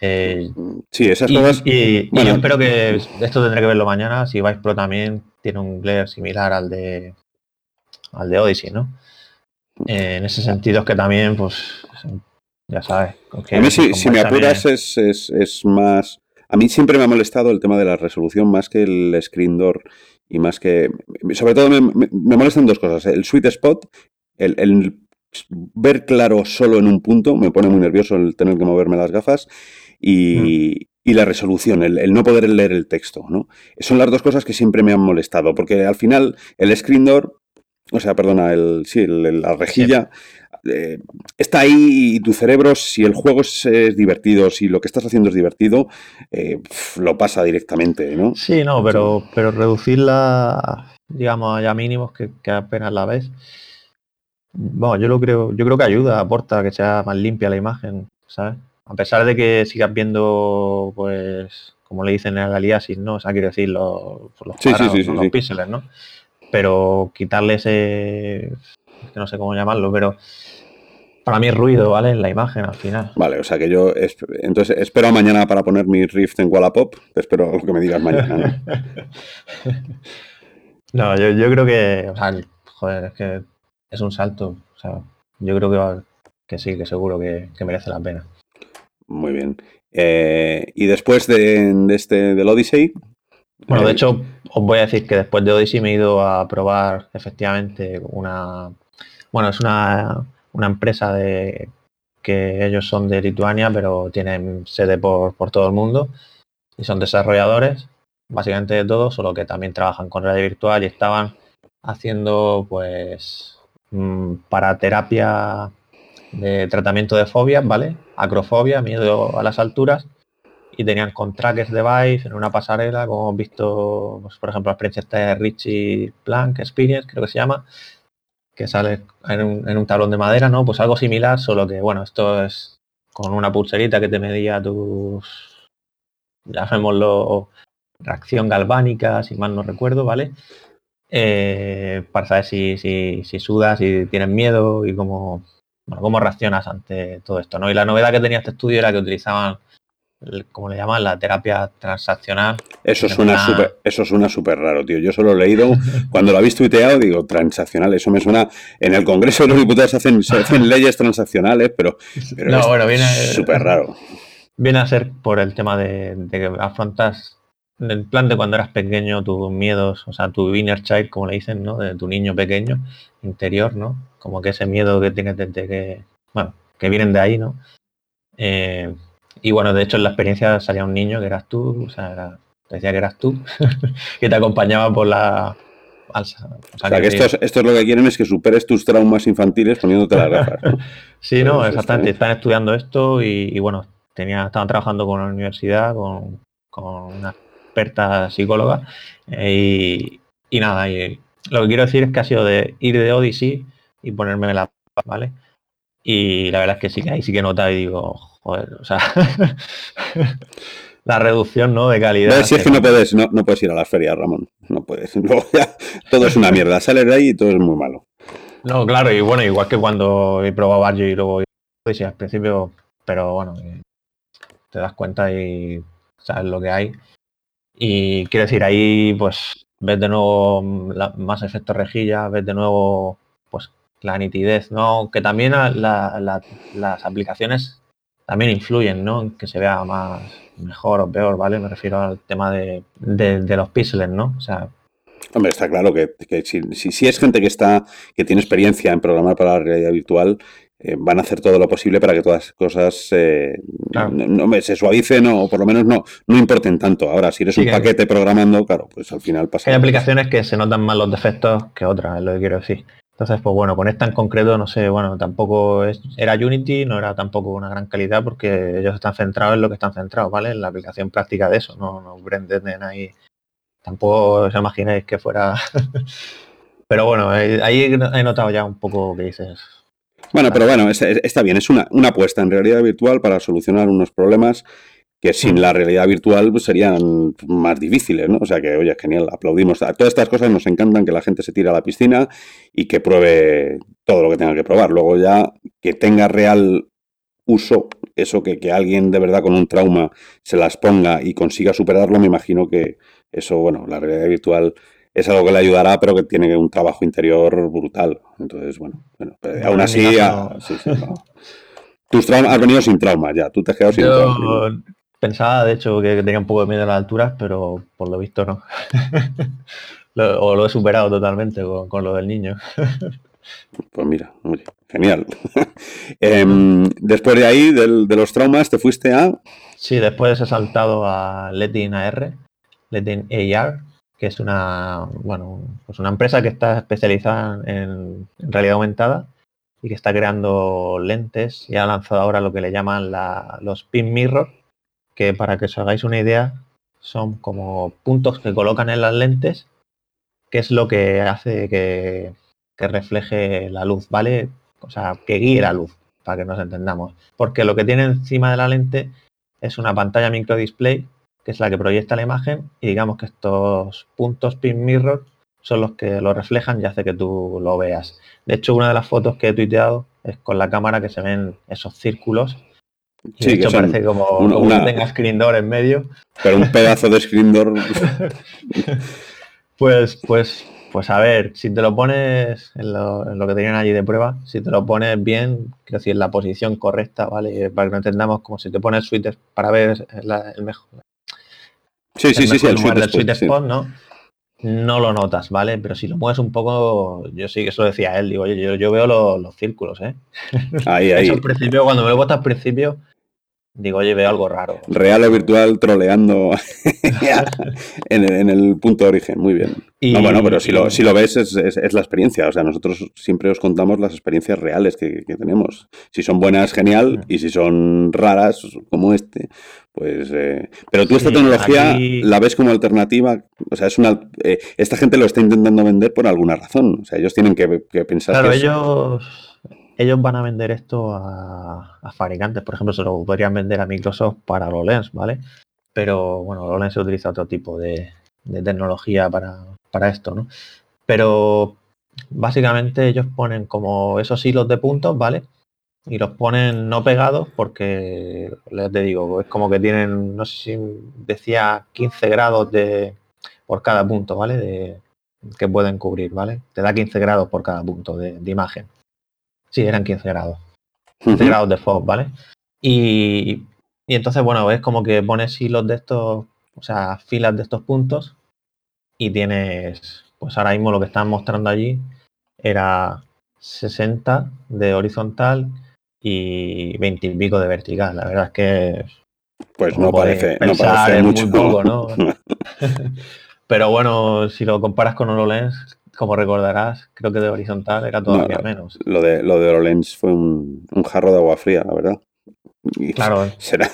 Eh, sí, esas cosas. Y, yo espero que esto tendré que verlo mañana. Si Vice Pro también tiene un glare similar al de al de Odyssey, ¿no? Eh, en ese sentido es que también, pues, ya sabes. A mí, si, me apuras, es, es, más. A mí siempre me ha molestado el tema de la resolución más que el screen door y más que. Sobre todo me, me, molestan dos cosas: el sweet spot, el, el ver claro solo en un punto, me pone muy nervioso el tener que moverme las gafas y, la resolución, el, no poder leer el texto. ¿no? Son las dos cosas que siempre me han molestado, porque al final el screen door, o sea, perdona, el, sí, la rejilla, eh, está ahí y tu cerebro, si el juego es, divertido, si lo que estás haciendo es divertido, eh, lo pasa directamente, ¿no? Sí, no, pero, pero reducirla, digamos, a mínimos que, que apenas la ves. Bueno, yo lo creo, yo creo que ayuda, aporta que sea más limpia la imagen, ¿sabes? A pesar de que sigas viendo, pues, como le dicen en el aliasis, ¿no? O sea, quiero decir, los, los, los píxeles, ¿no? Pero quitarle ese, que no sé cómo llamarlo, pero para mí es ruido, ¿vale? En la imagen al final. Vale, o sea que yo, entonces, espero mañana para poner mi Rift en Wallapop, te espero lo que me digas mañana, ¿no? yo, creo que, o sea, joder, es que es un salto, o sea, yo creo que, que sí, que seguro que merece la pena. Muy bien. Eh, y después de, este del Odyssey. Bueno, de eh, hecho, os voy a decir que después de Odyssey me he ido a probar efectivamente una. Bueno, es una, empresa de que ellos son de Lituania, pero tienen sede por, todo el mundo y son desarrolladores, básicamente de todo, solo que también trabajan con realidad virtual y estaban haciendo, pues, mm, para terapia de tratamiento de fobias, ¿vale? Acrofobia, miedo a las alturas. Y tenían con trackers de Vive en una pasarela, como hemos visto, pues, por ejemplo, la experiencia de Richie Plank Experience, creo que se llama, que sale en un, en un tablón de madera, ¿no? Pues algo similar, solo que, bueno, esto es con una pulserita que te medía tus, llamémoslo, reacción galvánica, si mal no recuerdo, ¿vale? Eh, para saber si, si, si sudas, si tienes miedo y cómo, bueno, cómo reaccionas ante todo esto, ¿no? Y la novedad que tenía este estudio era que utilizaban, como le llaman, la terapia transaccional. Eso suena súper eso suena súper raro, tío. Yo solo he leído, cuando lo habéis tuiteado, digo, transaccional, eso me suena, en el Congreso de los Diputados hacen, hacen leyes transaccionales, pero, no, bueno, viene súper raro. Viene a ser por el tema de, de que afrontas el plan de cuando eras pequeño, tus miedos, o sea, tu inner child, como le dicen, ¿no? De tu niño pequeño, interior, ¿no? Como que ese miedo que tienes desde que, bueno, que vienen de ahí, ¿no? Eh, y bueno, de hecho en la experiencia salía un niño que eras tú, o sea, te decía que eras tú, que te acompañaba por la alza. O sea, que, esto, es, lo que quieren es que superes tus traumas infantiles poniéndote las gafas. sí, no, exactamente. Están estudiando esto y, bueno, tenía, estaban trabajando con la universidad, con, con una experta psicóloga. Eh, y, nada, y lo que quiero decir es que ha sido de ir de Odyssey y ponerme la ¿vale? Y la verdad es que sí que ahí sí que nota y digo, joder, o sea, la reducción ¿no? de calidad. si es que no puedes, no, puedes ir a las ferias, Ramón. No puedes. todo es una mierda. Sales de ahí y todo es muy malo. No, claro, y bueno, igual que cuando he probado Argio y luego sí, al principio, pero bueno, eh, te das cuenta y sabes lo que hay. Y quiero decir, ahí pues ves de nuevo más efectos rejilla, ves de nuevo pues la nitidez, ¿no? Que también las aplicaciones también influyen, ¿no? Que se vea más mejor o peor, ¿vale? Me refiero al tema de, los píxeles, ¿no? O sea, Hombre, está claro que, si, si, es gente que está, que tiene experiencia en programar para la realidad virtual, eh, van a hacer todo lo posible para que todas las cosas eh, no, se suavicen o por lo menos no, no importen tanto. Ahora, si eres un paquete programando, claro, pues al final pasa. Hay aplicaciones que se notan más los defectos que otras, es lo que quiero decir. Entonces, pues bueno, con esta en concreto, no sé, bueno, tampoco es, era Unity, no era tampoco una gran calidad porque ellos están centrados en lo que están centrados, ¿vale? En la aplicación práctica de eso, no, no pretenden ahí. Tampoco os imagináis que fuera. Pero bueno, ahí he notado ya un poco que dices, bueno, pero bueno, está bien, es una, apuesta en realidad virtual para solucionar unos problemas que sin mm. la realidad virtual pues, serían más difíciles, ¿no? O sea que, oye, genial, aplaudimos. Todas estas cosas nos encantan, que la gente se tire a la piscina y que pruebe todo lo que tenga que probar. Luego ya que tenga real uso, eso que, que alguien de verdad con un trauma se las ponga y consiga superarlo, me imagino que eso, bueno, la realidad virtual es algo que le ayudará, pero que tiene un trabajo interior brutal. Entonces, bueno, bueno aún así, sí, sí, Tus traumas, has venido sin trauma ya, tú te has quedado sin trauma. Pensaba, de hecho, que tenía un poco de miedo a las alturas, pero por lo visto no. o lo he superado totalmente con, lo del niño. pues mira, genial. Em, después de ahí, de los traumas, te fuiste a... Sí, después he saltado a Letin AR, Letin AR, que es una, bueno, pues una empresa que está especializada en, realidad aumentada y que está creando lentes y ha lanzado ahora lo que le llaman los pin mirror, que para que os hagáis una idea son como puntos que colocan en las lentes, que es lo que hace que, que refleje la luz, ¿vale? O sea, que guíe la luz, para que nos entendamos. Porque lo que tiene encima de la lente es una pantalla micro display que es la que proyecta la imagen, y digamos que estos puntos pin mirror son los que lo reflejan y hace que tú lo veas. De hecho, una de las fotos que he tuiteado es con la cámara que se ven esos círculos. Y de hecho, parece como, una, tenga screen door en medio. Pero un pedazo de screen door. pues, pues, pues a ver, si te lo pones en lo, que tenían allí de prueba, si te lo pones bien, quiero decir, en la posición correcta, ¿vale? Para que no entendamos, como si te pones suites para ver el mejor, Sí, sí, sí, sí, el sweet, spot, ¿no? No lo notas, ¿vale? Pero si lo mueves un poco, yo sí que eso decía él, digo, oye, yo, veo los, círculos, ¿eh? Ahí, ahí. al principio, cuando me lo botas al principio, digo, oye, veo algo raro. Real o virtual troleando en, el punto de origen, muy bien. no, bueno, pero si lo, si lo ves es, la experiencia, o sea, nosotros siempre os contamos las experiencias reales que, tenemos. Si son buenas, genial, y si son raras, como este, pues... Eh, pero tú esta tecnología la ves como alternativa, o sea, es una... Eh, esta gente lo está intentando vender por alguna razón, o sea, ellos tienen que, pensar... Claro, ellos ellos van a vender esto a, fabricantes, por ejemplo, se lo podrían vender a Microsoft para HoloLens, ¿vale? Pero bueno, HoloLens se utiliza otro tipo de, tecnología para, esto, ¿no? Pero básicamente ellos ponen como esos hilos de puntos, ¿vale? Y los ponen no pegados porque, les te digo, es como que tienen, no sé si decía 15 grados de por cada punto, ¿vale? De, que pueden cubrir, ¿vale? Te da 15 grados por cada punto de imagen. Sí, eran 15 grados. 15 grados de fog, ¿vale? Y, entonces, bueno, es como que pones hilos de estos, o sea, filas de estos puntos y tienes, pues ahora mismo lo que están mostrando allí era 60 de horizontal y 20 y pico de vertical. La verdad es que... Pues no parece, no parece mucho. ¿no? Pero bueno, si lo comparas con HoloLens, como recordarás, creo que de horizontal era todavía menos. Lo de, lo de HoloLens fue un, jarro de agua fría, la verdad. claro. Será,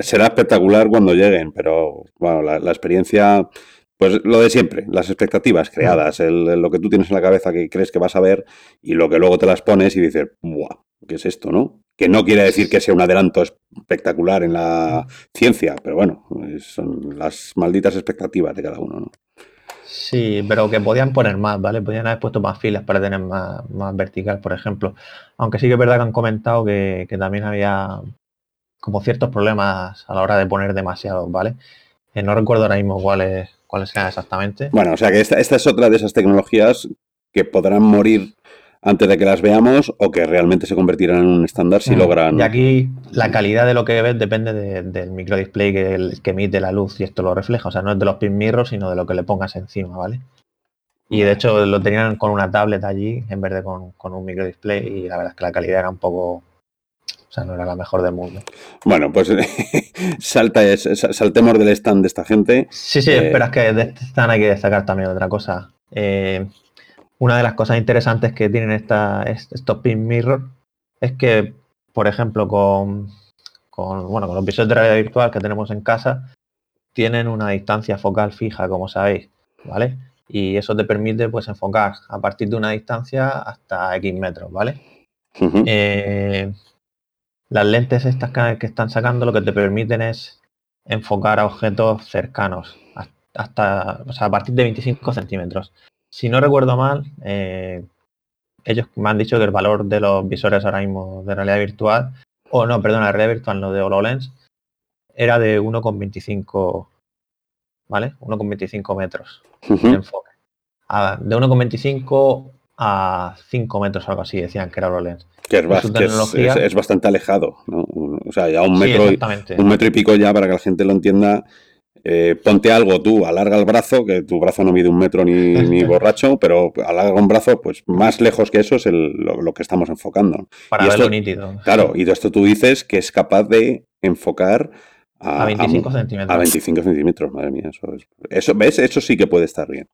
será, espectacular cuando lleguen, pero bueno, la, experiencia, pues lo de siempre, las expectativas creadas, el, lo que tú tienes en la cabeza que crees que vas a ver y lo que luego te las pones y dices, ¡buah! ¿Qué es esto, no? Que no quiere decir que sea un adelanto espectacular en la ciencia, pero bueno, son las malditas expectativas de cada uno, ¿no? Sí, pero que podían poner más, ¿vale? Podían haber puesto más filas para tener más, más vertical, por ejemplo. Aunque sí que es verdad que han comentado que, también había como ciertos problemas a la hora de poner demasiado, ¿vale? Eh, no recuerdo ahora mismo cuáles cuáles eran exactamente. Bueno, o sea que esta, esta es otra de esas tecnologías que podrán morir antes de que las veamos o que realmente se convertirán en un estándar si mm. logran. Y aquí la calidad de lo que ves depende del microdisplay que, que emite la luz y esto lo refleja. O sea, no es de los pin mirrors, sino de lo que le pongas encima, ¿vale? Y de hecho lo tenían con una tablet allí en vez de con, con un microdisplay y la verdad es que la calidad era un poco o sea, no era la mejor del mundo. Bueno, pues salta, saltemos del stand de esta gente. Sí, sí, eh, es que de este stand hay que destacar también otra cosa. Eh, una de las cosas interesantes que tienen esta, estos pin mirror es que, por ejemplo, con, bueno, con los visores de realidad virtual que tenemos en casa, tienen una distancia focal fija, como sabéis, ¿vale? Y eso te permite pues enfocar a partir de una distancia hasta X metros, ¿vale? Eh, las lentes estas que están sacando lo que te permiten es enfocar a objetos cercanos, hasta, o sea, a partir de 25 centímetros. Si no recuerdo mal, eh, ellos me han dicho que el valor de los visores ahora mismo de realidad virtual, o no, perdón, la realidad virtual, no de HoloLens, era de 1,25, ¿vale? 1,25 metros de enfoque. de 1,25 a 5 metros, algo así, decían que era HoloLens. Que es, bastante alejado, ¿no? O sea, ya un metro, un metro y pico ya para que la gente lo entienda eh, ponte algo tú, alarga el brazo, que tu brazo no mide un metro ni, borracho, pero alarga un brazo, pues más lejos que eso es lo, que estamos enfocando. Para verlo nítido. Claro, y de esto tú dices que es capaz de enfocar a, 25 centímetros. A 25 centímetros, madre mía, eso, eso, ¿ves? Eso sí que puede estar bien.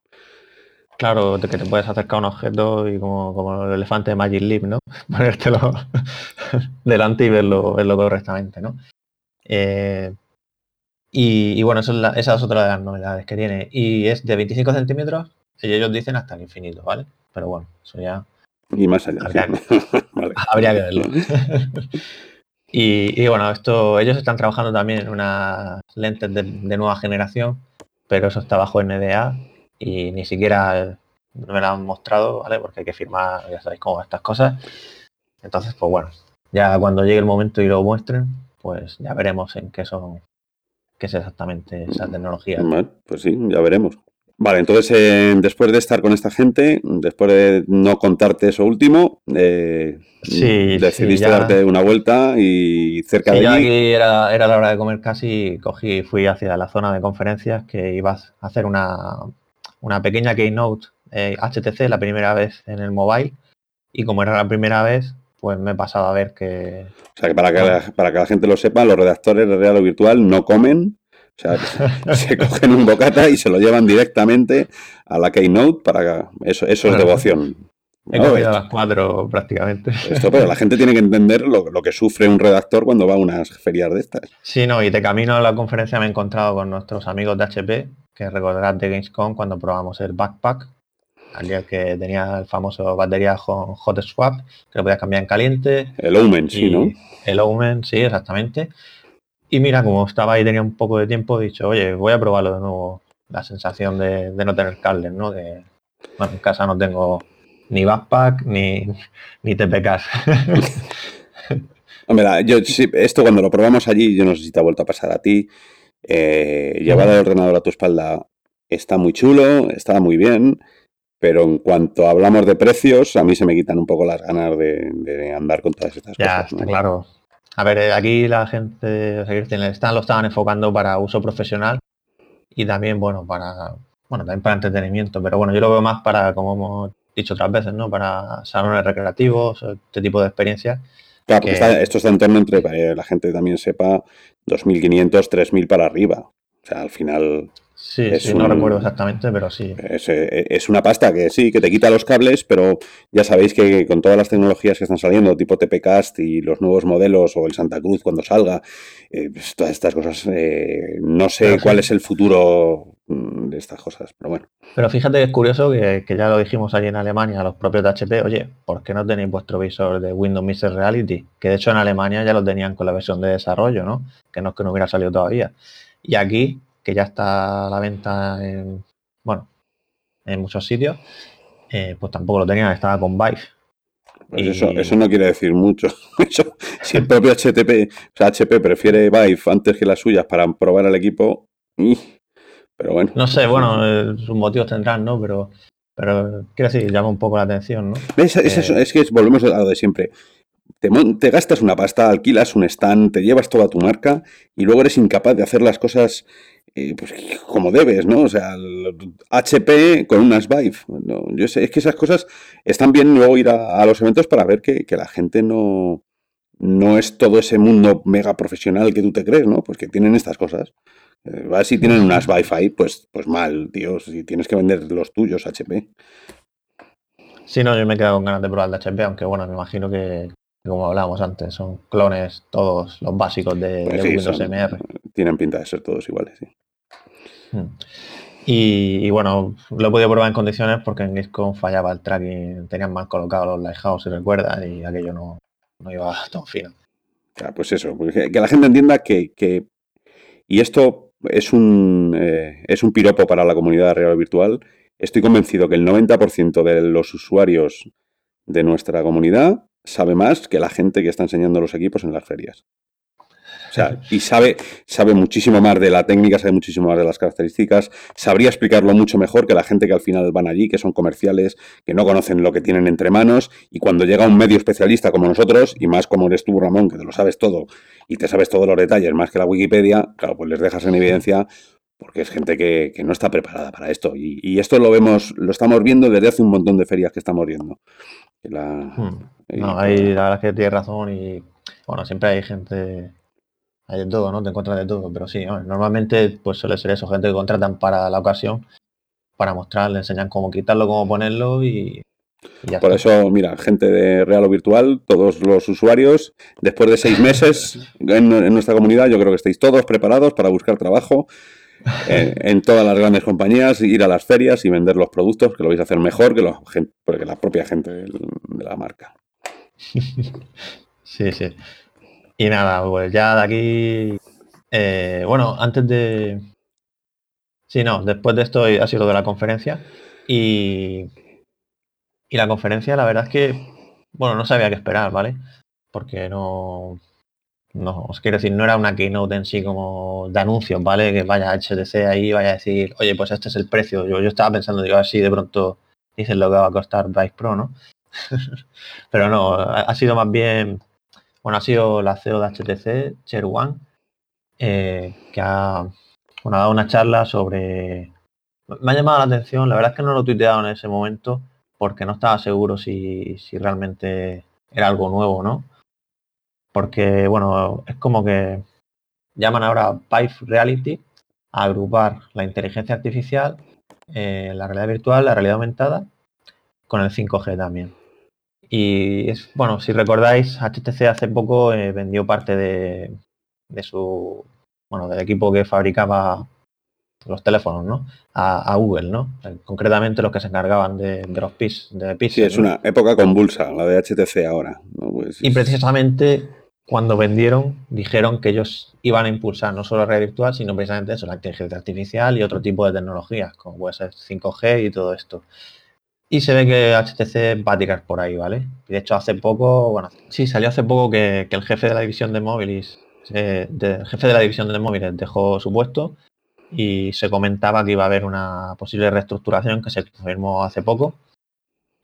Claro, de que te puedes acercar a un objeto y como, el elefante de Magic Leap, ¿no? Ponértelo delante y verlo, verlo correctamente, ¿no? Eh, y, bueno, esa es otra de las novedades que tiene. Y es de 25 centímetros, y ellos dicen hasta el infinito, ¿vale? Pero bueno, eso ya... Y más allá. Habría, que, verlo. y, bueno, esto ellos están trabajando también en unas lentes de, nueva generación, pero eso está bajo NDA y ni siquiera me lo han mostrado, ¿vale? Porque hay que firmar, ya sabéis cómo estas cosas. Entonces, pues bueno, ya cuando llegue el momento y lo muestren, pues ya veremos en qué son qué es exactamente esa tecnología. pues sí, ya veremos. Vale, entonces eh, después de estar con esta gente, después de no contarte eso último, eh, decidiste darte una vuelta y cerca de allí... aquí era, era, la hora de comer casi, cogí fui hacia la zona de conferencias que ibas a hacer una, una pequeña keynote HTC eh, la primera vez en el mobile y como era la primera vez, pues me he pasado a ver que... O sea, que para que, la, para que la gente lo sepa, los redactores de real o virtual no comen, o sea, se cogen un bocata y se lo llevan directamente a la Keynote para que eso, eso es devoción. He comido a las cuatro prácticamente. Esto, pero la gente tiene que entender lo, que sufre un redactor cuando va a unas ferias de estas. Sí, no, y de camino a la conferencia me he encontrado con nuestros amigos de HP, que recordarás de Gamescom cuando probamos el backpack, al día que tenía el famoso batería hot swap, que lo podías cambiar en caliente. El Omen, sí, ¿no? El Omen, sí, exactamente. Y mira, como estaba ahí, tenía un poco de tiempo, he dicho, oye, voy a probarlo de nuevo. La sensación de, no tener cables, ¿no? De, bueno, en casa no tengo ni backpack ni, ni TPKs. Hombre, yo, esto cuando lo probamos allí, yo no sé si te ha vuelto a pasar a ti. Eh, llevar el ordenador a tu espalda está muy chulo, está muy bien, pero en cuanto hablamos de precios, a mí se me quitan un poco las ganas de, andar con todas estas ya, cosas. Ya, está claro. A ver, eh, aquí la gente, están, lo estaban enfocando para uso profesional y también, bueno, para, bueno, también para entretenimiento, pero bueno, yo lo veo más para, como hemos dicho otras veces, ¿no? Para salones recreativos, este tipo de experiencias. Claro, porque esto está en torno entre, para que la gente también sepa, 2.500, 3.000 para arriba. O sea, al final Sí, sí no recuerdo exactamente, pero sí. Eh, es, una pasta que sí, que te quita los cables, pero ya sabéis que con todas las tecnologías que están saliendo, tipo TPCast y los nuevos modelos o el Santa Cruz cuando salga, eh, pues todas estas cosas, eh, no sé cuál es el futuro mm, de estas cosas, pero bueno. Pero fíjate que es curioso que, ya lo dijimos allí en Alemania, los propios de HP, oye, ¿por qué no tenéis vuestro visor de Windows Mixed Reality? Que de hecho en Alemania ya lo tenían con la versión de desarrollo, ¿no? Que no es que no hubiera salido todavía. Y aquí que ya está a la venta en, bueno, en muchos sitios, eh, pues tampoco lo tenían, estaba con Vive. Pues eso, eso no quiere decir mucho. si el propio HTP, o sea, HP prefiere Vive antes que las suyas para probar al equipo, pero bueno. No sé, bueno, eh, sus motivos tendrán, ¿no? Pero, pero quiero decir, llama un poco la atención, ¿no? Es, es, que volvemos a lo de siempre. Te, gastas una pasta, alquilas un stand, te llevas toda tu marca y luego eres incapaz de hacer las cosas eh, pues, como debes, ¿no? O sea, HP con unas Vive. yo sé, es que esas cosas están bien luego ir a, los eventos para ver que, la gente no, no es todo ese mundo mega profesional que tú te crees, ¿no? Pues que tienen estas cosas. Eh, si tienen unas Wi-Fi, pues, pues mal, tío. Si tienes que vender los tuyos, HP. Sí, no, yo me he quedado con ganas de probar el HP, aunque bueno, me imagino que, como hablábamos antes, son clones todos los básicos de, pues Windows MR. Tienen pinta de ser todos iguales, sí. Y, bueno, lo he podido probar en condiciones porque en Xcom fallaba el tracking, tenían mal colocados los Lighthouse, si recuerdas, y aquello no, no iba tan fino. pues eso, que la gente entienda que, que y esto es un, eh, es un piropo para la comunidad real virtual. Estoy convencido que el 90% de los usuarios de nuestra comunidad sabe más que la gente que está enseñando los equipos en las ferias. Sea, y sabe, sabe muchísimo más de la técnica, sabe muchísimo más de las características, sabría explicarlo mucho mejor que la gente que al final van allí, que son comerciales, que no conocen lo que tienen entre manos, y cuando llega un medio especialista como nosotros, y más como eres tú, Ramón, que te lo sabes todo, y te sabes todos los detalles más que la Wikipedia, claro, pues les dejas en evidencia porque es gente que, no está preparada para esto. Y, esto lo vemos, lo estamos viendo desde hace un montón de ferias que estamos viendo. Hmm. no, hay, la verdad es que tienes razón y bueno, siempre hay gente hay de todo, ¿no? Te encuentras de todo, pero sí, normalmente pues suele ser eso, gente que contratan para la ocasión, para mostrar, le enseñan cómo quitarlo, cómo ponerlo y, Por eso, mira, gente de Real o Virtual, todos los usuarios, después de seis meses en, nuestra comunidad, yo creo que estáis todos preparados para buscar trabajo en, todas las grandes compañías, ir a las ferias y vender los productos, que lo vais a hacer mejor que, que la propia gente de la marca. Sí, sí. Y nada, pues ya de aquí. Eh, bueno, antes de. Sí, no, después de esto ha sido de la conferencia. Y. Y la conferencia, la verdad es que. Bueno, no sabía qué esperar, ¿vale? Porque no. No, os quiero decir, no era una keynote en sí como de anuncios, ¿vale? Que vaya a HTC ahí vaya a decir, oye, pues este es el precio. Yo, yo estaba pensando, digo, así de pronto dicen lo que va a costar Vice Pro, ¿no? Pero no, ha sido más bien bueno, ha sido la CEO de HTC, Cher Wang, eh, que ha, dado una charla sobre... Me ha llamado la atención, la verdad es que no lo he tuiteado en ese momento porque no estaba seguro si, realmente era algo nuevo, ¿no? Porque, bueno, es como que llaman ahora Vive Reality a agrupar la inteligencia artificial, eh, la realidad virtual, la realidad aumentada, con el 5G también. Y es, bueno, si recordáis, HTC hace poco eh, vendió parte de, su, bueno, del equipo que fabricaba los teléfonos, ¿no? A, Google, ¿no? Concretamente los que se encargaban de, los PIS, de Sí, es una época convulsa, la de HTC ahora. Pues y precisamente cuando vendieron, dijeron que ellos iban a impulsar no solo la red virtual, sino precisamente eso, la inteligencia artificial y otro tipo de tecnologías, como puede ser 5G y todo esto. Y se ve que HTC va a tirar por ahí, ¿vale? De hecho, hace poco, bueno, sí, salió hace poco que, el jefe de la división de móviles, el jefe de la división de móviles dejó su puesto y se comentaba que iba a haber una posible reestructuración que se confirmó hace poco.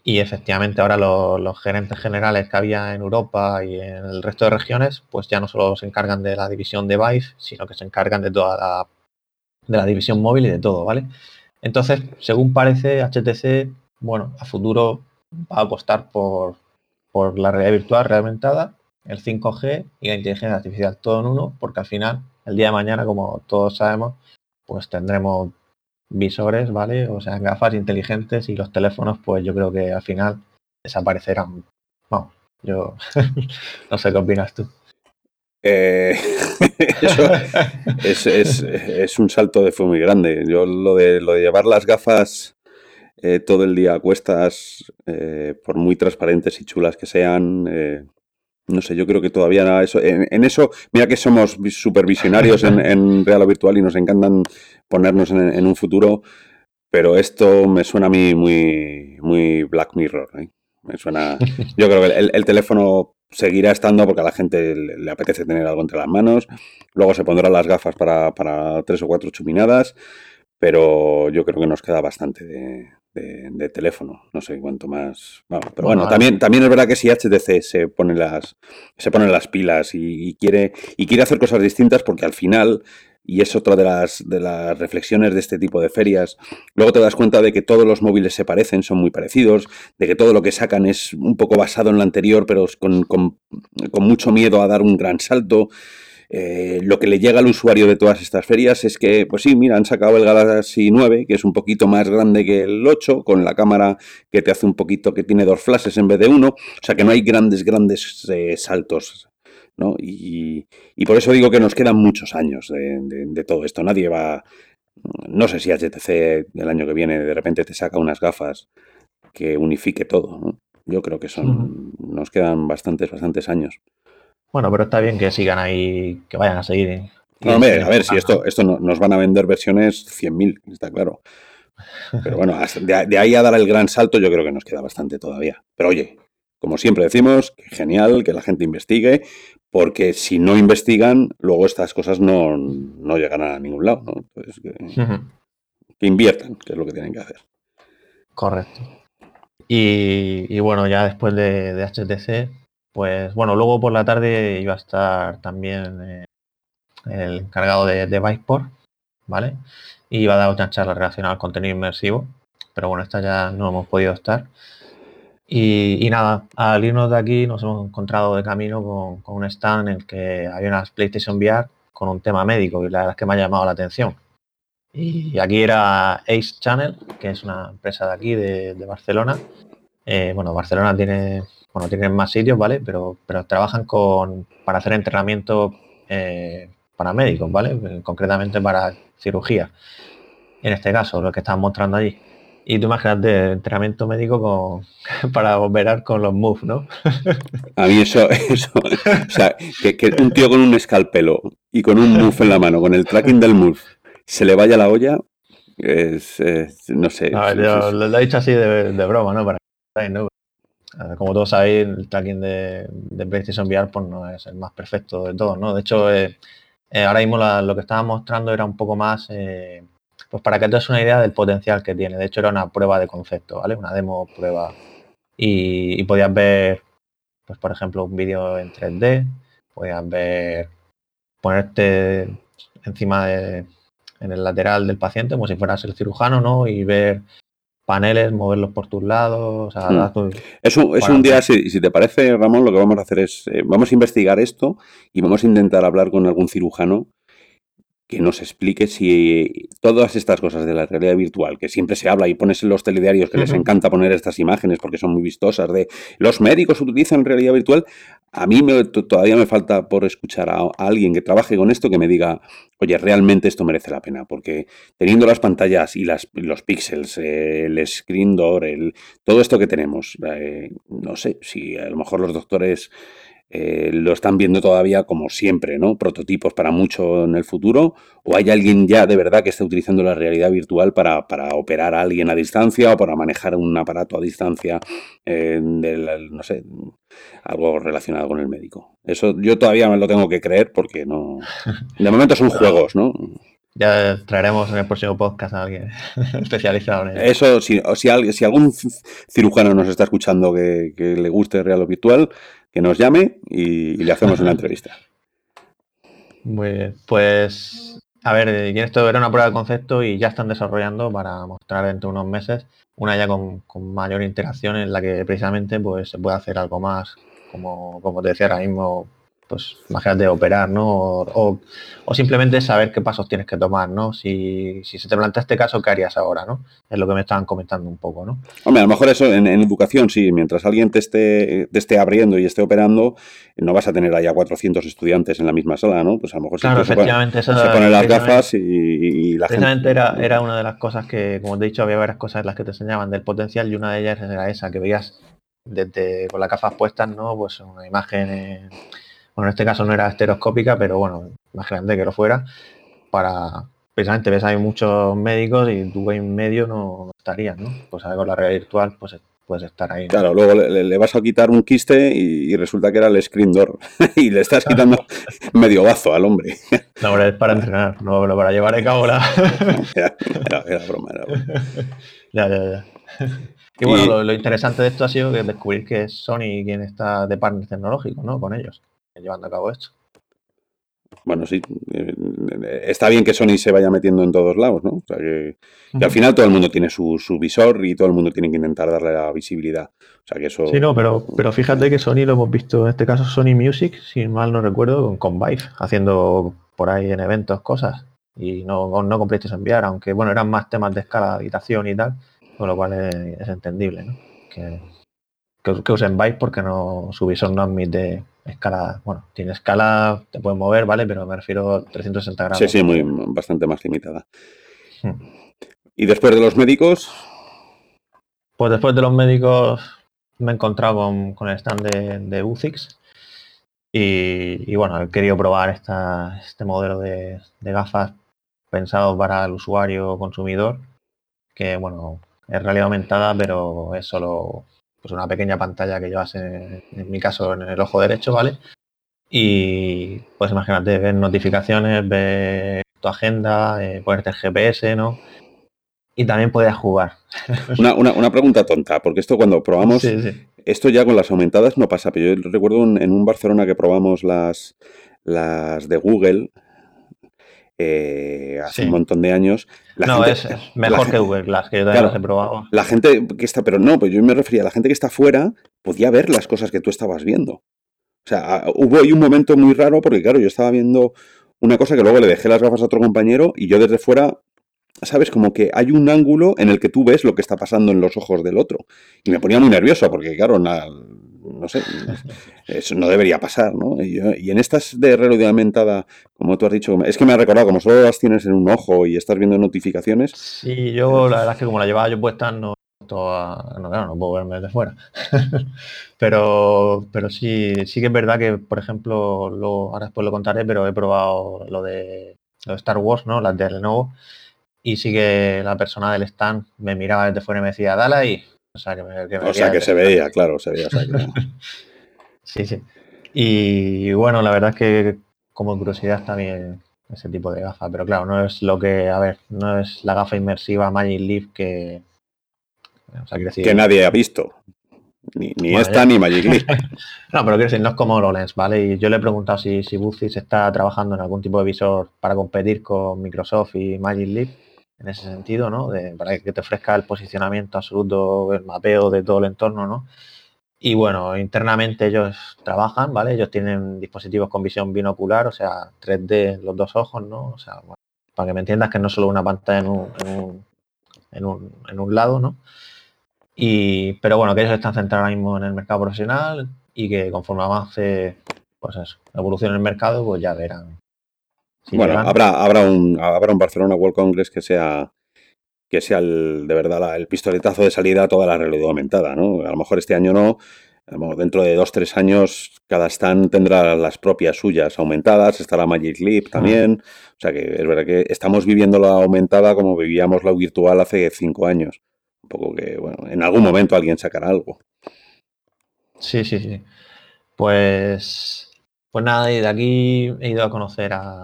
Y efectivamente ahora los, gerentes generales que había en Europa y en el resto de regiones, pues ya no solo se encargan de la división de Vive, sino que se encargan de toda de la división móvil y de todo, ¿vale? Entonces, según parece, HTC bueno, a futuro va a apostar por, la realidad virtual realmentada, el 5G y la inteligencia artificial, todo en uno, porque al final, el día de mañana, como todos sabemos, pues tendremos visores, ¿vale? O sea, gafas inteligentes y los teléfonos, pues yo creo que al final desaparecerán. Bueno, yo no sé qué opinas tú. Eh, es, es, un salto de fe muy grande. Yo lo de, lo de llevar las gafas eh, todo el día a cuestas, eh, por muy transparentes y chulas que sean. Eh, no sé, yo creo que todavía eso, en, eso, mira que somos supervisionarios en, en real o virtual y nos encantan ponernos en, un futuro, pero esto me suena a mí muy, muy Black Mirror. Me suena. Yo creo que el, teléfono seguirá estando porque a la gente le, apetece tener algo entre las manos. Luego se pondrán las gafas para, para tres o cuatro chuminadas, pero yo creo que nos queda bastante de, de, teléfono. No sé cuánto más. pero bueno, también, también es verdad que si HTC se pone las, se pone las pilas y, quiere, y quiere hacer cosas distintas, porque al final, y es otra de las, de las reflexiones de este tipo de ferias, luego te das cuenta de que todos los móviles se parecen, son muy parecidos, de que todo lo que sacan es un poco basado en lo anterior, pero con, con, con mucho miedo a dar un gran salto. Eh, lo que le llega al usuario de todas estas ferias es que, pues sí, mira, han sacado el Galaxy 9, que es un poquito más grande que el 8, con la cámara que te hace un poquito, que tiene dos flashes en vez de uno, o sea que no hay grandes, grandes eh, saltos. ¿no? Y, por eso digo que nos quedan muchos años de, todo esto. Nadie va, no sé si HTC el año que viene de repente te saca unas gafas que unifique todo. Yo creo que son, nos quedan bastantes, bastantes años. Bueno, pero está bien que sigan ahí, que vayan a seguir. No, hombre, a ver, si esto, esto nos van a vender versiones 100.000, está claro. Pero bueno, de, ahí a dar el gran salto yo creo que nos queda bastante todavía. Pero oye, como siempre decimos, que genial que la gente investigue, porque si no investigan, luego estas cosas no, no llegarán a ningún lado. ¿no? Entonces, que, inviertan, que es lo que tienen que hacer. Correcto. Y, bueno, ya después de, de HTC, pues bueno, luego por la tarde iba a estar también eh, el encargado de, de Viceport, ¿vale? Y iba a dar otra charla relacionada al contenido inmersivo, pero bueno, esta ya no hemos podido estar. Y, nada, al irnos de aquí nos hemos encontrado de camino con, un stand en el que hay unas PlayStation VR con un tema médico y la verdad es que me ha llamado la atención. Y aquí era Ace Channel, que es una empresa de aquí, de, Barcelona. Eh, bueno, Barcelona tiene bueno, tienen más sitios, ¿vale? Pero, pero trabajan con, para hacer entrenamiento eh, para médicos, ¿vale? Concretamente para cirugía. En este caso, lo que están mostrando allí. Y tú imagínate entrenamiento médico con, para operar con los moves, ¿no? A mí eso, eso, o sea, que, un tío con un escalpelo y con un move en la mano, con el tracking del move, se le vaya la olla, es, no sé. A ver, yo lo, he dicho así de, de broma, ¿no? Para ¿no? Eh, como todos sabéis, el tracking de, de, PlayStation VR pues, no es el más perfecto de todos, ¿no? De hecho, eh, eh, ahora mismo lo que estaba mostrando era un poco más, pues para que te des una idea del potencial que tiene. De hecho, era una prueba de concepto, ¿vale? Una demo prueba. Y, podías ver, pues por ejemplo, un vídeo en 3D, podías ver, ponerte encima en el lateral del paciente como si fueras el cirujano, ¿no? Y ver paneles, moverlos por tus lados. Hmm. es, un, día, si, si, te parece, Ramón, lo que vamos a hacer es, eh, vamos a investigar esto y vamos a intentar hablar con algún cirujano que nos explique si todas estas cosas de la realidad virtual, que siempre se habla y pones en los telediarios que les encanta poner estas imágenes porque son muy vistosas, de los médicos utilizan realidad virtual, a mí me, todavía me falta por escuchar a, alguien que trabaje con esto que me diga, oye, realmente esto merece la pena, porque teniendo las pantallas y las, los píxeles, el screen door, el, todo esto que tenemos, eh, no sé si a lo mejor los doctores eh, lo están viendo todavía como siempre, ¿no? Prototipos para mucho en el futuro, o hay alguien ya de verdad que está utilizando la realidad virtual para, operar a alguien a distancia o para manejar un aparato a distancia, eh, no sé, algo relacionado con el médico. Eso yo todavía me lo tengo que creer porque no. De momento son juegos, ¿no? Ya traeremos en el próximo podcast a alguien especializado en eso. si, si, si algún cirujano nos está escuchando que, que le guste real o virtual, que nos llame y, le hacemos una entrevista. Muy bien, pues a ver, esto era una prueba de concepto y ya están desarrollando para mostrar dentro de unos meses una ya con, mayor interacción en la que precisamente pues se puede hacer algo más, como, como te decía ahora mismo, pues imagínate operar, ¿no? O, simplemente saber qué pasos tienes que tomar, ¿no? Si, si, se te plantea este caso, ¿qué harías ahora, ¿no? Es lo que me estaban comentando un poco, ¿no? Hombre, a lo mejor eso en, educación, sí, mientras alguien te esté, te esté abriendo y esté operando, no vas a tener allá 400 estudiantes en la misma sala, ¿no? Pues a lo mejor claro, efectivamente, se, ponen las gafas y, la gente... Era, era una de las cosas que, como te he dicho, había varias cosas en las que te enseñaban del potencial y una de ellas era esa, que veías desde con las gafas puestas, ¿no? Pues una imagen... Bueno, en este caso no era estereoscópica, pero bueno, más grande que lo fuera, para, precisamente ves hay muchos médicos y tú en medio no, estarías, ¿no? Pues con la realidad virtual pues puedes estar ahí. Claro, luego le, vas a quitar un quiste y, resulta que era el screen door y le estás quitando medio bazo al hombre. No, es para entrenar, no para llevar a cabo la... era, broma, Ya, ya, ya. Y bueno, Lo, interesante de esto ha sido que descubrir que es Sony quien está de partner tecnológico, ¿no? Con ellos, llevando a cabo esto. Bueno, sí, eh, está bien que Sony se vaya metiendo en todos lados, ¿no? O sea, que, al final todo el mundo tiene su, visor y todo el mundo tiene que intentar darle la visibilidad. O sea, que eso... Sí, no, pero, pero fíjate que Sony lo hemos visto, en este caso Sony Music, si mal no recuerdo, con, con Vive, haciendo por ahí en eventos cosas. Y no, no con enviar, aunque bueno, eran más temas de escala, habitación y tal, con lo cual es, entendible, ¿no? Que, que, usen Vive porque no, su visor no admite escala, bueno, tiene escala, te puedes mover, ¿vale? Pero me refiero a 360 grados. Sí, sí, muy, bastante más limitada. Hmm. ¿Y después de los médicos? Pues después de los médicos me he encontrado con, el stand de, de UCIX y, bueno, he querido probar esta, este modelo de, gafas pensado para el usuario consumidor, que bueno, es realidad aumentada, pero es solo pues una pequeña pantalla que llevas en, mi caso en el ojo derecho, ¿vale? Y pues imagínate, ver notificaciones, ver tu agenda, eh, ponerte el GPS, ¿no? Y también puedes jugar. Una, pregunta tonta, porque esto cuando probamos, esto ya con las aumentadas no pasa, pero yo recuerdo en un Barcelona que probamos las, las de Google, eh, hace un montón de años. no, es, mejor que Google Glass, que yo también las he probado. La gente que está, pero no, pues yo me refería a la gente que está fuera, podía ver las cosas que tú estabas viendo. O sea, hubo ahí un momento muy raro porque, claro, yo estaba viendo una cosa que luego le dejé las gafas a otro compañero y yo desde fuera, ¿sabes? Como que hay un ángulo en el que tú ves lo que está pasando en los ojos del otro. Y me ponía muy nervioso porque, claro, nada, no sé, eso no debería pasar, ¿no? Y, en estas de realidad aumentada, como tú has dicho, es que me ha recordado, como solo las tienes en un ojo y estás viendo notificaciones. Sí, yo la verdad es que como la llevaba yo puesta, no, toda, no, claro, no puedo verme desde fuera. pero, pero sí, sí que es verdad que, por ejemplo, lo, ahora después lo contaré, pero he probado lo de, Star Wars, ¿no? Las de Lenovo. Y sí que la persona del stand me miraba desde fuera y me decía, dale ahí, o sea, que, se veía, claro, se veía. sí, sí. Y bueno, la verdad es que como curiosidad bien ese tipo de gafa, pero claro, no es lo que, a ver, no es la gafa inmersiva Magic Leap que... que nadie ha visto. Ni, esta ni Magic Leap. no, pero quiero decir, no es como HoloLens, ¿vale? Y yo le he preguntado si, si se está trabajando en algún tipo de visor para competir con Microsoft y Magic Leap en ese sentido, ¿no? para que te ofrezca el posicionamiento absoluto, el mapeo de todo el entorno, ¿no? Y bueno, internamente ellos trabajan, ¿vale? Ellos tienen dispositivos con visión binocular, o sea, 3D los dos ojos, ¿no? O sea, para que me entiendas que no solo una pantalla en un, en un, lado, ¿no? Y, pero bueno, que ellos están centrados ahora mismo en el mercado profesional y que conforme avance, pues eso, evolución en el mercado, pues ya verán bueno, habrá, habrá, un, habrá un Barcelona World Congress que sea que sea el, de verdad el pistoletazo de salida a toda la realidad aumentada, ¿no? A lo mejor este año no, dentro de dos, tres años cada stand tendrá las propias suyas aumentadas, estará Magic Leap también, o sea que es verdad que estamos viviendo la aumentada como vivíamos la virtual hace cinco años, un poco que, bueno, en algún momento alguien sacará algo. Sí, sí, sí. Pues, pues nada, y de aquí he ido a conocer a,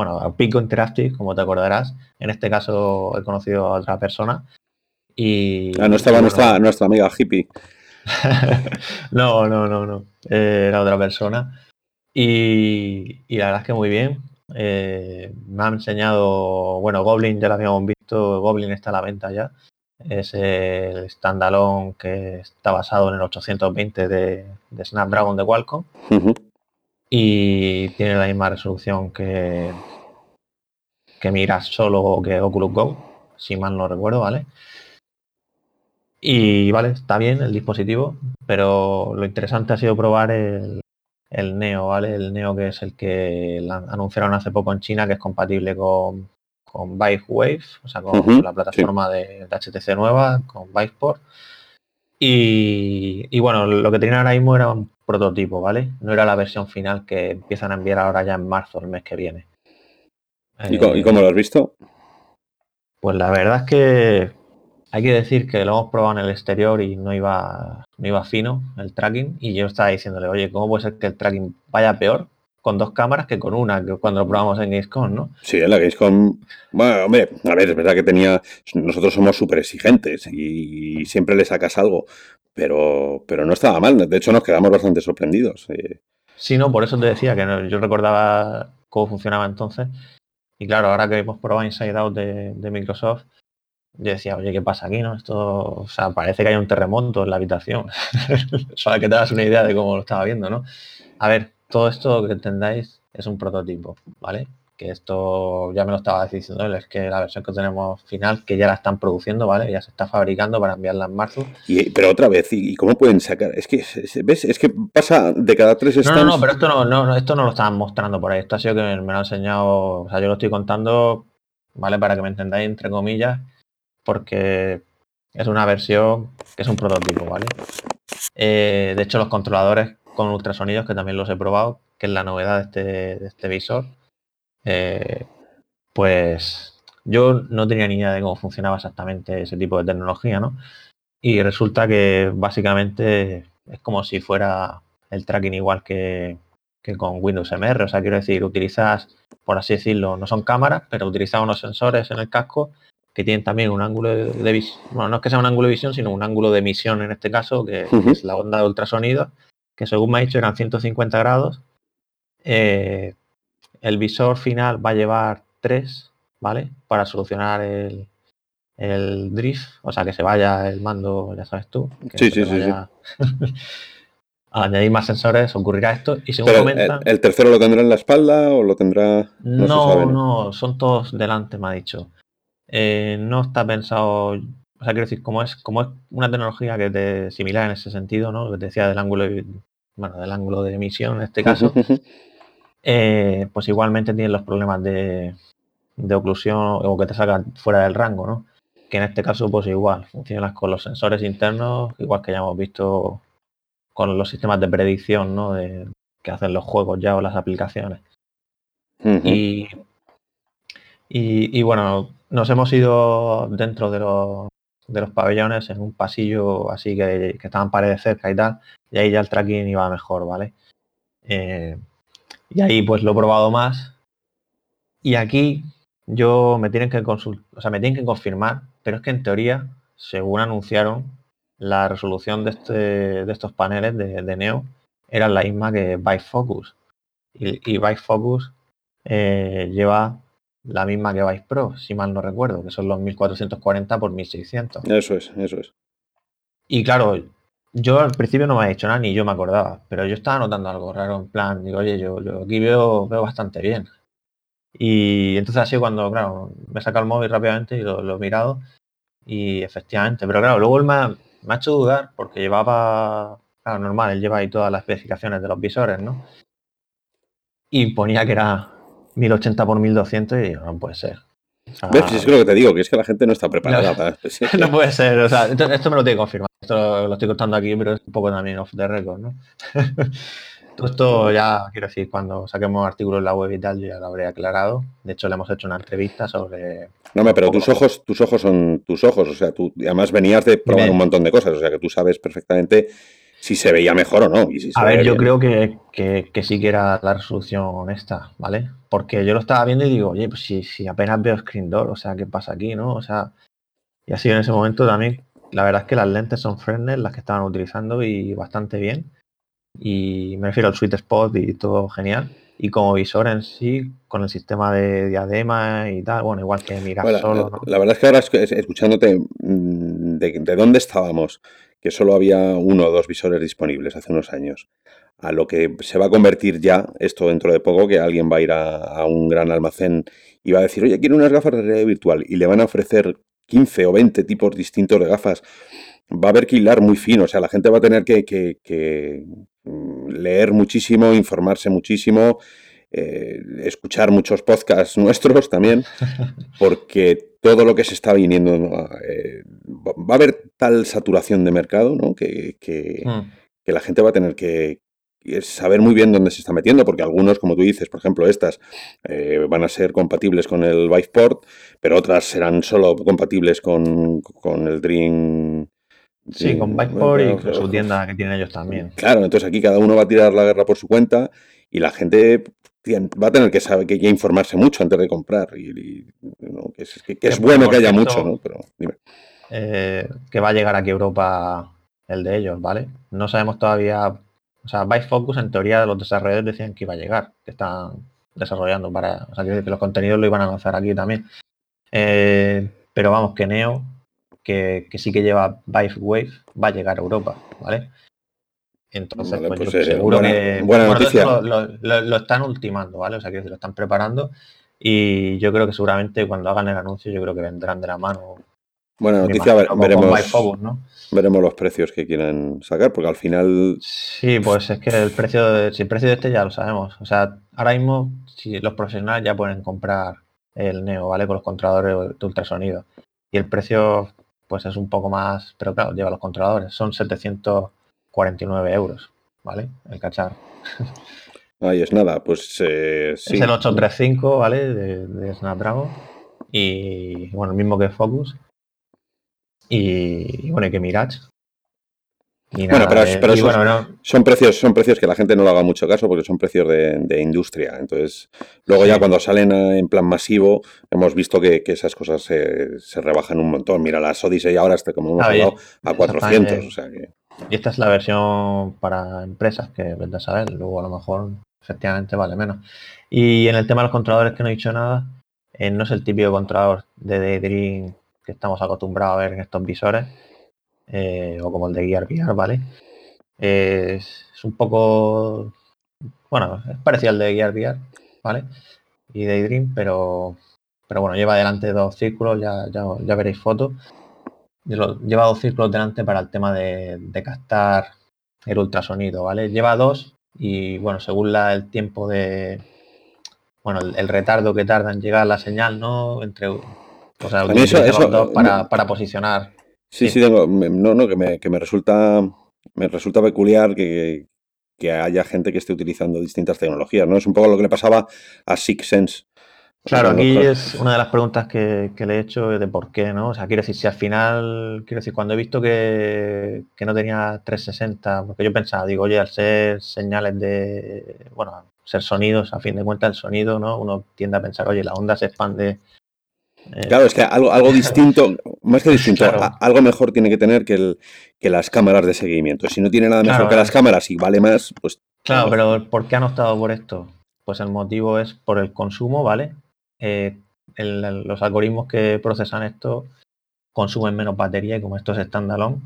bueno, a Pico Interactive, como te acordarás. En este caso he conocido a otra persona. Y, ah, no estaba nuestra, nuestra amiga hippie. no, no, no, no. era otra persona. Y, la verdad es que muy bien. Eh, me ha enseñado, bueno, Goblin ya lo habíamos visto, Goblin está a la venta ya. Es el standalone que está basado en el 820 de, Snapdragon de Qualcomm y tiene la misma resolución que, que Mira solo que Oculus Go, si mal no recuerdo, ¿vale? Y vale, está bien el dispositivo, pero lo interesante ha sido probar el, Neo, ¿vale? El Neo que es el que anunciaron hace poco en China, que es compatible con, con Vive Wave, o sea, con, la plataforma de, HTC nueva, con Viveport. Y, y, bueno, lo que tenían ahora mismo era un prototipo, ¿vale? No era la versión final que empiezan a enviar ahora ya en marzo, el mes que viene. ¿Y, cómo, lo has visto? Pues la verdad es que hay que decir que lo hemos probado en el exterior y no iba, no iba fino el tracking. Y yo estaba diciéndole, oye, ¿cómo puede ser que el tracking vaya peor con dos cámaras que con una, que cuando lo probamos en Gamescom, ¿no? Sí, en la Gamescom, bueno, hombre, a ver, es verdad que tenía, nosotros somos súper exigentes y siempre le sacas algo, pero, pero no estaba mal, de hecho nos quedamos bastante sorprendidos. Eh. Sí, no, por eso te decía que yo recordaba cómo funcionaba entonces, y claro, ahora que hemos probado Inside Out de, Microsoft, yo decía, oye, ¿qué pasa aquí, no? Esto, o sea, parece que hay un terremoto en la habitación, solo que te das una idea de cómo lo estaba viendo, ¿no? A ver, todo esto que entendáis es un prototipo, ¿vale? Que esto ya me lo estaba diciendo él, es que la versión que tenemos final, que ya la están produciendo, ¿vale? Ya se está fabricando para enviarla en marzo. Y, pero otra vez, ¿y cómo pueden sacar? Es que, ¿ves? Es que pasa de cada tres stands... No, no, no, pero esto no, no, esto no lo estaban mostrando por ahí. Esto ha sido que me, lo ha enseñado, o sea, yo lo estoy contando, ¿vale? Para que me entendáis, entre comillas, porque es una versión que es un prototipo, ¿vale? Eh, de hecho, los controladores con ultrasonidos, que también los he probado, que es la novedad de este, de este visor. Eh, pues yo no tenía ni idea de cómo funcionaba exactamente ese tipo de tecnología, ¿no? Y resulta que básicamente es como si fuera el tracking igual que, con Windows MR. O sea, quiero decir, utilizas, por así decirlo, no son cámaras, pero utilizas unos sensores en el casco que tienen también un ángulo de, visión, bueno, no es que sea un ángulo de visión, sino un ángulo de emisión en este caso, que es la onda de ultrasonido, que según me ha dicho eran 150 grados. Eh, el visor final va a llevar 3, ¿vale? Para solucionar el, drift, o sea, que se vaya el mando, ya sabes tú. sí, sí, sí, Al añadir más sensores ocurrirá esto y según comentan... El, tercero lo tendrá en la espalda o lo tendrá...? No, no, son todos delante, me ha dicho. Eh, no está pensado o sea, quiero decir, como es, como es una tecnología que te similar en ese sentido, ¿no? Lo que te decía del ángulo bueno, del ángulo de emisión en este caso, eh, pues igualmente tienen los problemas de, oclusión o que te sacan fuera del rango, ¿no? Que en este caso, pues igual, funcionan con los sensores internos, igual que ya hemos visto con los sistemas de predicción, ¿no? De, que hacen los juegos ya o las aplicaciones. y, y, bueno, nos hemos ido dentro de los, de los pabellones en un pasillo así que, que estaban paredes cerca y tal, y ahí ya el tracking iba mejor, ¿vale? Eh, y ahí pues lo he probado más. Y aquí yo me tienen que consultar, o sea, me tienen que confirmar, pero es que en teoría, según anunciaron, la resolución de, este, de estos paneles de, Neo era la misma que Bifocus. Y, y Bifocus eh, lleva la misma que Vice Pro, si mal no recuerdo, que son los 1440 por 1600. Eso es, eso es. Y claro, yo al principio no me ha dicho nada ni yo me acordaba, pero yo estaba notando algo raro en plan, digo, oye, yo, yo aquí veo, veo bastante bien. Y entonces así cuando, claro, me saca el móvil rápidamente y lo, he mirado y efectivamente, pero claro, luego él me ha, hecho dudar porque llevaba, claro, normal, él lleva ahí todas las especificaciones de los visores, ¿no? Y ponía que era 1080 por 1200 y digo, no puede ser. ¿Ves? Es lo que te digo, que es que la gente no está preparada para esto. no puede ser, o sea, esto, me lo tiene que confirmar. Esto lo estoy contando aquí, pero es un poco también off the record, ¿no? Todo esto ya, quiero decir, cuando saquemos artículos en la web y tal, yo ya lo habré aclarado. De hecho, le hemos hecho una entrevista sobre... No, pero tus ojos, tus ojos son tus ojos, o sea, tú además venías de probar un montón de cosas, o sea, que tú sabes perfectamente si se veía mejor o no. a ver, yo creo que, que, sí que era la resolución honesta, ¿vale? Porque yo lo estaba viendo y digo, oye, pues si, si apenas veo screen door, o sea, ¿qué pasa aquí, no? O sea, y así en ese momento también, la verdad es que las lentes son Fresnel, las que estaban utilizando y bastante bien. Y me refiero al sweet spot y todo genial. Y como visor en sí, con el sistema de diadema y tal, bueno, igual que mirar solo. La, verdad es que ahora escuchándote mm, de, de dónde estábamos que solo había uno o dos visores disponibles hace unos años, a lo que se va a convertir ya esto dentro de poco, que alguien va a ir a, un gran almacén y va a decir, oye, quiero unas gafas de realidad virtual y le van a ofrecer 15 o 20 tipos distintos de gafas, va a haber que hilar muy fino, o sea, la gente va a tener que, mm, leer muchísimo, informarse muchísimo, eh, escuchar muchos podcasts nuestros también, porque todo lo que se está viniendo, eh, va a haber tal saturación de mercado, ¿no? Que, hmm. que, la gente va a tener que, saber muy bien dónde se está metiendo, porque algunos, como tú dices, por ejemplo, estas eh, van a ser compatibles con el Viveport, pero otras serán solo compatibles con, con el Dream. Sí, con Viveport y con su tienda que tienen ellos también. Claro, entonces aquí cada uno va a tirar la guerra por su cuenta y la gente va a tener que saber que, informarse mucho antes de comprar. Y, que es, bueno que haya mucho, ¿no? Pero eh, que va a llegar aquí a Europa el de ellos, ¿vale? No sabemos todavía o sea, Vice Focus en teoría los desarrolladores decían que iba a llegar, que están desarrollando para, o sea, que los contenidos lo iban a lanzar aquí también. Eh, pero vamos, que Neo, que, sí que lleva Vive Wave, va a llegar a Europa, ¿vale? Entonces, pues, pues, yo eh, seguro que buena noticia. Lo, están ultimando, ¿vale? O sea, que lo están preparando y yo creo que seguramente cuando hagan el anuncio, yo creo que vendrán de la mano. Buena noticia, veremos. Focus, ¿no? veremos los precios que quieren sacar, porque al final... Sí, pues es que el precio, de, si el precio de este ya lo sabemos. O sea, ahora mismo si los profesionales ya pueden comprar el Neo, ¿vale? Con los controladores de ultrasonido. Y el precio, pues es un poco más, pero claro, lleva los controladores. Son 749 euros, ¿vale? El cacharro. Ahí es nada, pues eh, sí. Es el 835, ¿vale? De, de Snapdragon. Y bueno, el mismo que Focus y, bueno, y que Mirage. bueno, pero, son precios, son precios que la gente no le haga mucho caso porque son precios de, industria. Entonces, luego ya cuando salen en plan masivo, hemos visto que, esas cosas se, rebajan un montón. Mira, la Odyssey ahora está, como hemos ah, hablado, a 400. Y esta es la versión para empresas que vende a saber. Luego a lo mejor efectivamente vale menos. Y en el tema de los controladores que no he dicho nada, eh, no es el típico controlador de Daydream que estamos acostumbrados a ver en estos visores, eh, o como el de Gear VR, ¿vale? Es, un poco, bueno, es parecido al de Gear VR, ¿vale? Y Daydream, pero, pero bueno, lleva delante dos círculos, ya, ya, veréis fotos. Lleva dos círculos delante para el tema de, captar el ultrasonido, ¿vale? Lleva dos y bueno, según la, el tiempo de, bueno, el, el, retardo que tarda en llegar la señal, ¿no? Entre o sea, eso, para, posicionar. Sí, sí, tengo, no, no, que me, que me resulta me resulta peculiar que, haya gente que esté utilizando distintas tecnologías, ¿no? Es un poco lo que le pasaba a Six Sense. Claro, aquí es una de las preguntas que, le he hecho de por qué, ¿no? O sea, quiero decir, si al final, quiero decir, cuando he visto que, que no tenía 360, porque yo pensaba, digo, oye, al ser señales de, bueno, ser sonidos, a fin de cuentas el sonido, ¿no? Uno tiende a pensar, oye, la onda se expande claro, es que algo, algo distinto, más que distinto, algo mejor tiene que tener que, el, que las cámaras de seguimiento. Si no tiene nada mejor que las cámaras y vale más, pues... Claro, pero ¿por qué han optado por esto? Pues el motivo es por el consumo, ¿vale? Eh, los algoritmos que procesan esto consumen menos batería y como esto es standalone,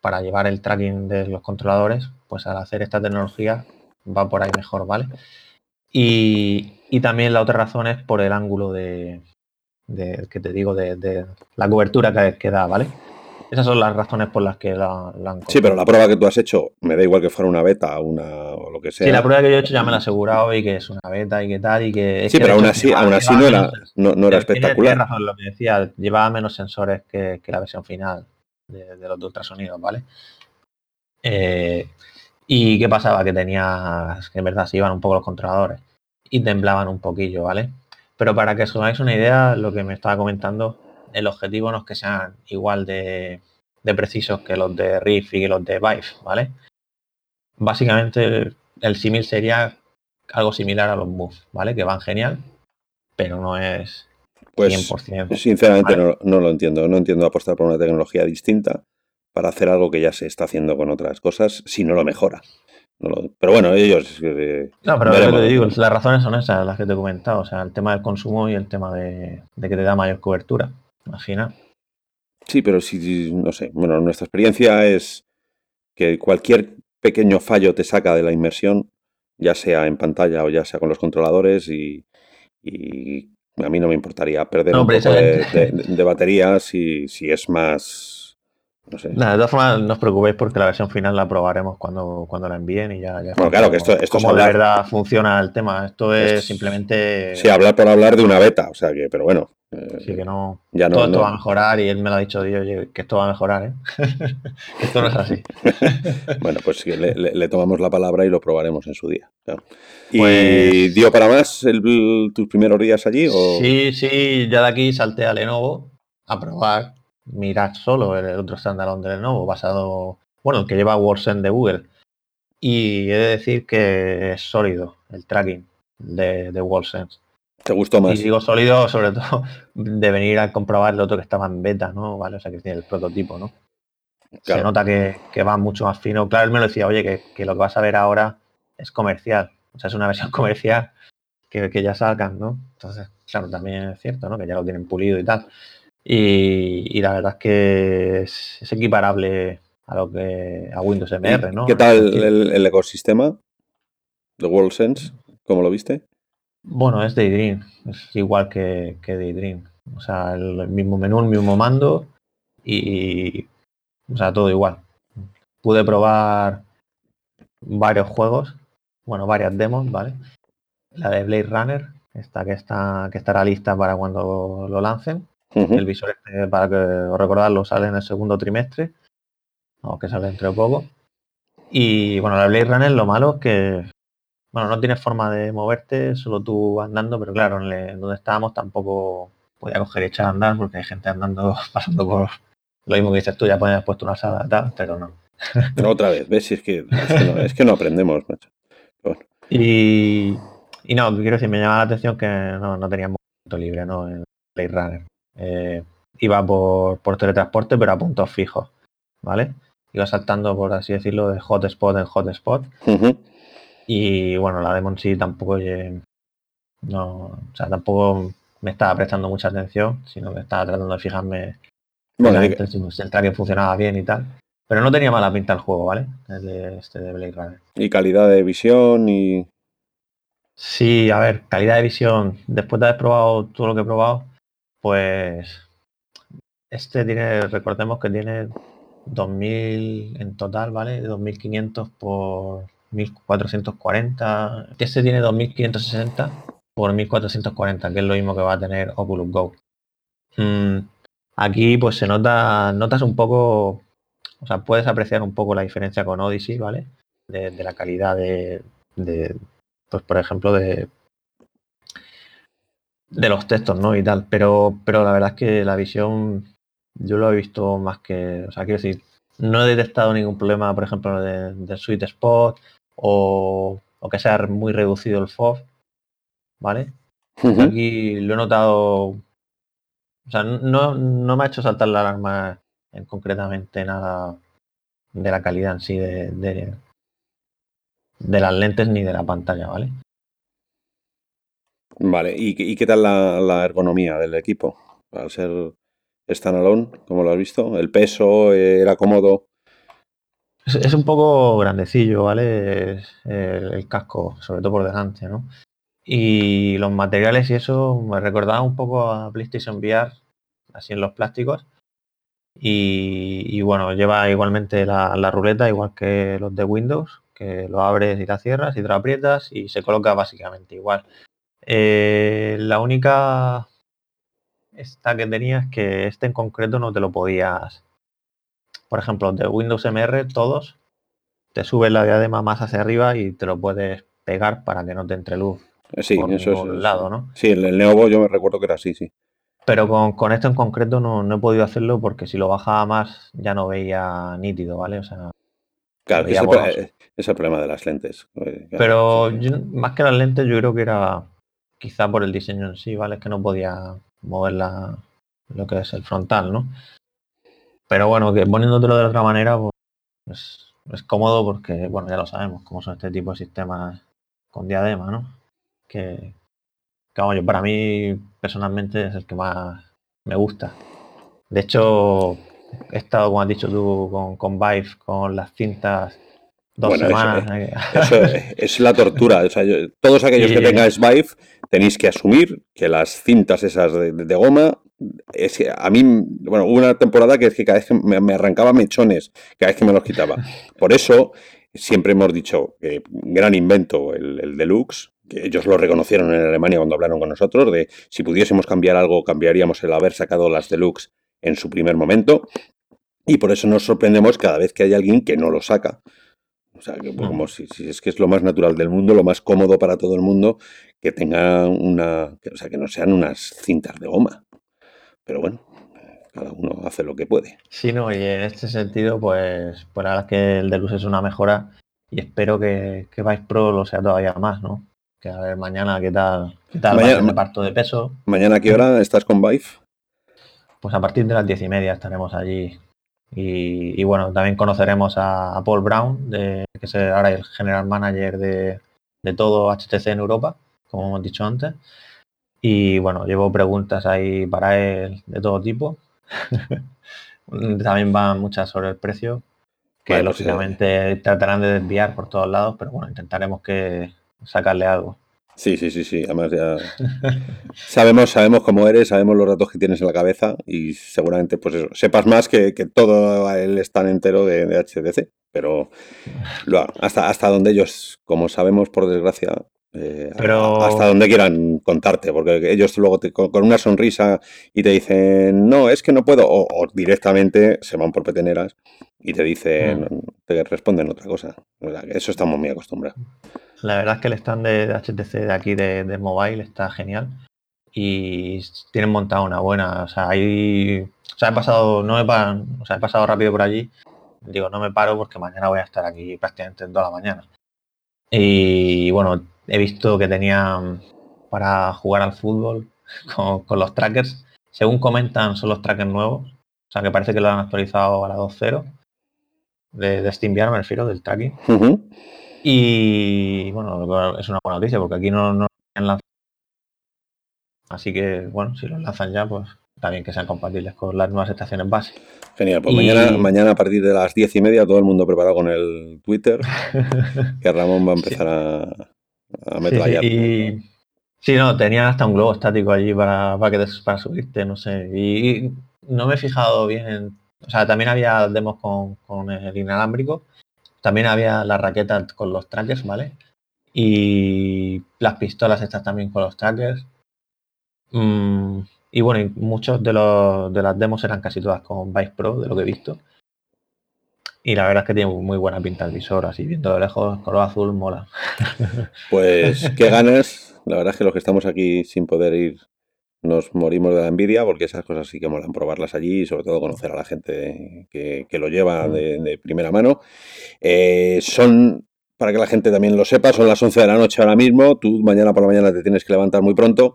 para llevar el tracking de los controladores, pues al hacer esta tecnología va por ahí mejor, ¿vale? Y, y también la otra razón es por el ángulo de, de, que te digo, de, la cobertura que, que, da, ¿vale? Esas son las razones por las que la, han Sí, pero la prueba que tú has hecho, me da igual que fuera una beta una, o lo que sea. Sí, la prueba que yo he hecho ya me la he asegurado y que es una beta y que tal y que... sí, pero aún así, aún así no era, no, era espectacular. Tienes razón lo que decía, llevaba menos sensores que, la versión final de, los de ultrasonidos, ¿vale? Eh, ¿Y qué pasaba? Que tenía, que en verdad se iban un poco los controladores y temblaban un poquillo, ¿vale? Pero para que os hagáis una idea, lo que me estaba comentando, el objetivo no es que sean igual de, precisos que los de Riff y los de Vive, ¿vale? Básicamente el, símil sería algo similar a los Move, ¿vale? Que van genial, pero no es pues, 100%. Sinceramente no, no, lo entiendo. No entiendo apostar por una tecnología distinta para hacer algo que ya se está haciendo con otras cosas si no lo mejora pero bueno, ellos. Eh, no, pero lo que te digo, las razones son esas, las que te he comentado. O sea, el tema del consumo y el tema de, que te da mayor cobertura. Imagina. Sí, pero si, no sé. Bueno, nuestra experiencia es que cualquier pequeño fallo te saca de la inmersión, ya sea en pantalla o ya sea con los controladores, y, a mí no me importaría perder un poco de, batería si, si es más No sé. Nada, de todas formas, no os preocupéis porque la versión final la probaremos cuando, cuando la envíen y ya, ya Bueno, claro, que esto- esto es de hablar- verdad funciona el tema. Esto es simplemente Sí, hablar por hablar de una beta, o sea que, pero bueno. eh, sí que no. ya no, todo esto va a mejorar y él me lo ha dicho Dios que esto va a mejorar, ¿eh? que esto no es así. Bueno, pues le, le- le tomamos la palabra y lo probaremos en su día. claro. ¿Y Pues- dio para más el- tus primeros días allí? O... Sí, sí, ya de aquí salté a Lenovo a probar Mirage solo, el otro standalone de Lenovo, basado, bueno, el que lleva WordSense de Google. Y he de decir que es sólido el tracking de, de WordSense. ¿Te gustó más? Y digo sólido sobre todo de venir a comprobar el otro que estaba en beta, ¿no? Vale, o sea que tiene el prototipo, ¿no? Se nota que, que va mucho más fino. Claro, él me lo decía, oye, que, que lo que vas a ver ahora es comercial. O sea, es una versión comercial que, que ya salgan, ¿no? Entonces, claro, también es cierto, ¿no? Que ya lo tienen pulido y tal. Y, y la verdad es que es, es equiparable a lo que a Windows MR, ¿no? ¿Qué tal el, el ecosistema de WorldSense? ¿Cómo lo viste? Bueno, es Daydream, es igual que, que Daydream. O sea, el mismo menú, el mismo mando y, o sea, todo igual. Pude probar varios juegos, bueno, varias demos, ¿vale? La de Blade Runner, esta que está que estará lista para cuando lo lancen. El visor este, para que recordarlo, sale en el segundo trimestre, o que sale entre poco. Y bueno, la Blade Runner lo malo es que bueno, no tienes forma de moverte, solo tú andando, pero claro, en, el- donde estábamos tampoco podía coger y echar a andar porque hay gente andando, pasando por lo mismo que dices tú, ya puedes puesto una sala tal, pero no. Otra vez, ¿ves? Si es, que, es, que no, es que no aprendemos, macho. Y, y no, quiero decir, me llama la atención que no, no teníamos momento libre, ¿no? En Blade Runner. Eh, iba por, por teletransporte, pero a puntos fijos, ¿vale? Iba saltando, por así decirlo, de hotspot en hotspot. Ujú. Y bueno, la demo en sí tampoco eh, no, o sea, tampoco me estaba prestando mucha atención, sino que estaba tratando de fijarme Bueno, el tracking funcionaba bien y tal. Pero no tenía mala pinta el juego, ¿vale? El de este de Blade Runner. y calidad de visión y... Sí, a ver, calidad de visión. Después de haber probado todo lo que he probado, pues este tiene, recordemos que tiene 2000 en total, ¿vale? 2500 por 1440. Este tiene 2560 por 1440, que es lo mismo que va a tener Oculus Go. Mm, aquí pues se nota, notas un poco, o sea, puedes apreciar un poco la diferencia con Odyssey, ¿vale? De, de la calidad de, de, pues por ejemplo, de de los textos, ¿no? Y tal. Pero, pero la verdad es que la visión yo lo he visto más que. O sea, quiero decir, no he detectado ningún problema, por ejemplo, de- del sweet spot o, o que sea muy reducido el FOV, ¿vale? Ujú. Aquí lo he notado. O sea, no, no me ha hecho saltar la alarma en concretamente nada de la calidad en sí de, de, de las lentes ni de la pantalla, ¿vale? Vale, ¿y, qué- tal la, ergonomía del equipo? Al ser standalone, ¿cómo lo has visto? ¿El peso era cómodo? Es, un poco grandecillo, ¿vale? El casco, sobre todo por delante, ¿no? Y los materiales y eso me recordaba un poco a PlayStation VR, así en los plásticos. Y, y bueno, lleva igualmente la, la ruleta, igual que los de Windows, que lo abres y la cierras y te lo aprietas y se coloca básicamente igual. Eh, la única esta que tenía es que este en concreto no te lo podías. Por ejemplo, de Windows MR, todos, te subes la diadema más hacia arriba y te lo puedes pegar para que no te entre luz Eh, Sí, por eso es. lado, ¿no? Sí, el, el Neovo yo me recuerdo que era así, sí. Pero con, con esto en concreto no, no he podido hacerlo porque si lo bajaba más ya no veía nítido, ¿vale? O sea, Claro, es el, eh, es el problema de las lentes. Pero yo- más que las lentes, yo creo que era quizá por el diseño en sí, ¿vale? Es que no podía mover la, lo que es el frontal, ¿no? Pero bueno, que poniéndotelo de otra manera, pues es cómodo porque, bueno, ya lo sabemos, cómo son este tipo de sistemas con diadema, ¿no? Que, que vamos, yo para mí personalmente es el que más me gusta. De hecho, he estado, como has dicho tú, con, con Vive, con las cintas dos semanas. Eso, es la tortura. todos aquellos que tengáis Vive tenéis que asumir que las cintas esas de, goma, es que a mí, bueno, hubo una temporada que es que cada vez que me, arrancaba mechones, cada vez que me los quitaba. Por eso siempre hemos dicho que gran invento el, el deluxe, que ellos lo reconocieron en Alemania cuando hablaron con nosotros, de si pudiésemos cambiar algo, cambiaríamos el haber sacado las deluxe en su primer momento. Y por eso nos sorprendemos cada vez que hay alguien que no lo saca. O sea, que, pues, como si, es que es lo más natural del mundo, lo más cómodo para todo el mundo, que tenga una. o sea, que no sean unas cintas de goma. Pero bueno, cada uno hace lo que puede. Sí, no, y en este sentido, pues, pues la verdad es que el de luz es una mejora y espero que, que Vice Pro lo sea todavía más, ¿no? Que a ver mañana qué tal, qué tal mañana, el reparto de peso. ¿Mañana a qué hora estás con Vive? Pues a partir de las diez y media estaremos allí y, bueno, también conoceremos a, Paul Brown, de, que es ahora el general manager de, todo HTC en Europa, como hemos dicho antes. Y bueno, llevo preguntas ahí para él de todo tipo. también van muchas sobre el precio, que lógicamente tratarán de desviar por todos lados, pero bueno, intentaremos que sacarle algo. Sí, sí, sí, sí. Además ya sabemos, sabemos cómo eres, sabemos los datos que tienes en la cabeza y seguramente pues eso, sepas más que, todo el stand entero de, de HDC. Pero hasta, hasta donde ellos, como sabemos por desgracia, eh, hasta donde quieran contarte, porque ellos luego con, una sonrisa y te dicen, no, es que no puedo, o, directamente se van por peteneras y te dicen, mm. te responden otra cosa. Eso estamos muy acostumbrados. La verdad es que el stand de, HTC de aquí de, mobile está genial y tienen montado una buena, o sea, ahí, o sea, he pasado, no me o sea, he pasado rápido por allí, digo, no me paro porque mañana voy a estar aquí prácticamente en toda la mañana. Y bueno, he visto que tenían para jugar al fútbol con, los trackers, según comentan, son los trackers nuevos, o sea, que parece que lo han actualizado a la 2.0 de, de SteamVR, me refiero, del tracking. Y bueno, es una buena noticia porque aquí no, no han lanzado. Así que bueno, si los lanzan ya, pues también que sean compatibles con las nuevas estaciones base. Genial, pues mañana, mañana a partir de las diez y media todo el mundo preparado con el Twitter, que Ramón va a empezar a, a metrallar. Sí, sí, no, tenían hasta un globo estático allí para, para, que, para subirte, no sé. Y, no me he fijado bien en... O sea, también había demos con, con el inalámbrico también había la raqueta con los trackers, ¿vale? Y las pistolas estas también con los trackers. Mm, y bueno, muchos de, los, de las demos eran casi todas con Vice Pro, de lo que he visto. Y la verdad es que tiene muy buena pinta el visor, así viendo de lejos, color azul, mola. Pues qué ganas. La verdad es que los que estamos aquí sin poder ir nos morimos de la envidia porque esas cosas sí que molan probarlas allí y sobre todo conocer a la gente que, lo lleva mm. de, primera mano. Eh, son, para que la gente también lo sepa, son las 11 de la noche ahora mismo, tú mañana por la mañana te tienes que levantar muy pronto,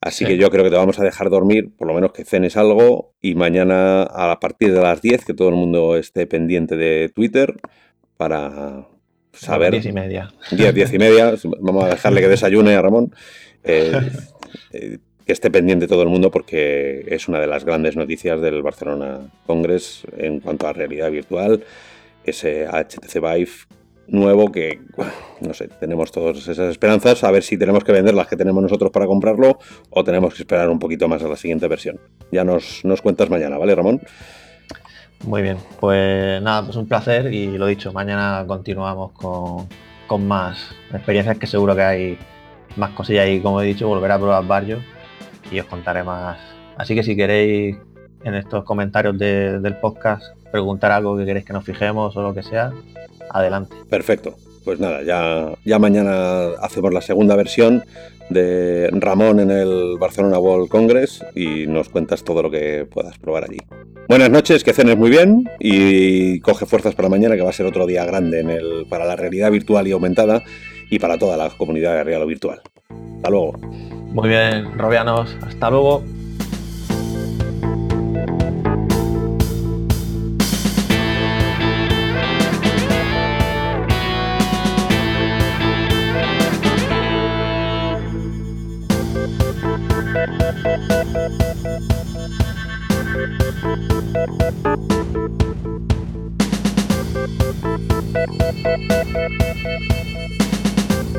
así que yo creo que te vamos a dejar dormir, por lo menos que cenes algo y mañana a partir de las 10 que todo el mundo esté pendiente de Twitter para saber... 10 y media. 10, 10 y media, vamos a dejarle que desayune a Ramón. Eh, eh, que esté pendiente todo el mundo porque es una de las grandes noticias del Barcelona Congress en cuanto a realidad virtual, ese HTC Vive nuevo que, no sé, tenemos todas esas esperanzas, a ver si tenemos que vender las que tenemos nosotros para comprarlo o tenemos que esperar un poquito más a la siguiente versión. Ya nos, nos cuentas mañana, ¿vale, Ramón? Muy bien, pues nada, pues un placer y lo dicho, mañana continuamos con, con más experiencias que seguro que hay más cosillas y como he dicho, volver a probar varios y os contaré más. Así que si queréis en estos comentarios del podcast preguntar algo que queréis que nos fijemos o lo que sea, adelante. Perfecto. Pues nada, ya, ya mañana hacemos la segunda versión de Ramón en el Barcelona World Congress y nos cuentas todo lo que puedas probar allí. Buenas noches, que cenes muy bien y coge fuerzas para mañana que va a ser otro día grande para la realidad virtual y aumentada y para toda la comunidad de real o virtual. Hasta luego. Muy bien, Robianos. Hasta luego.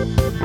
Thank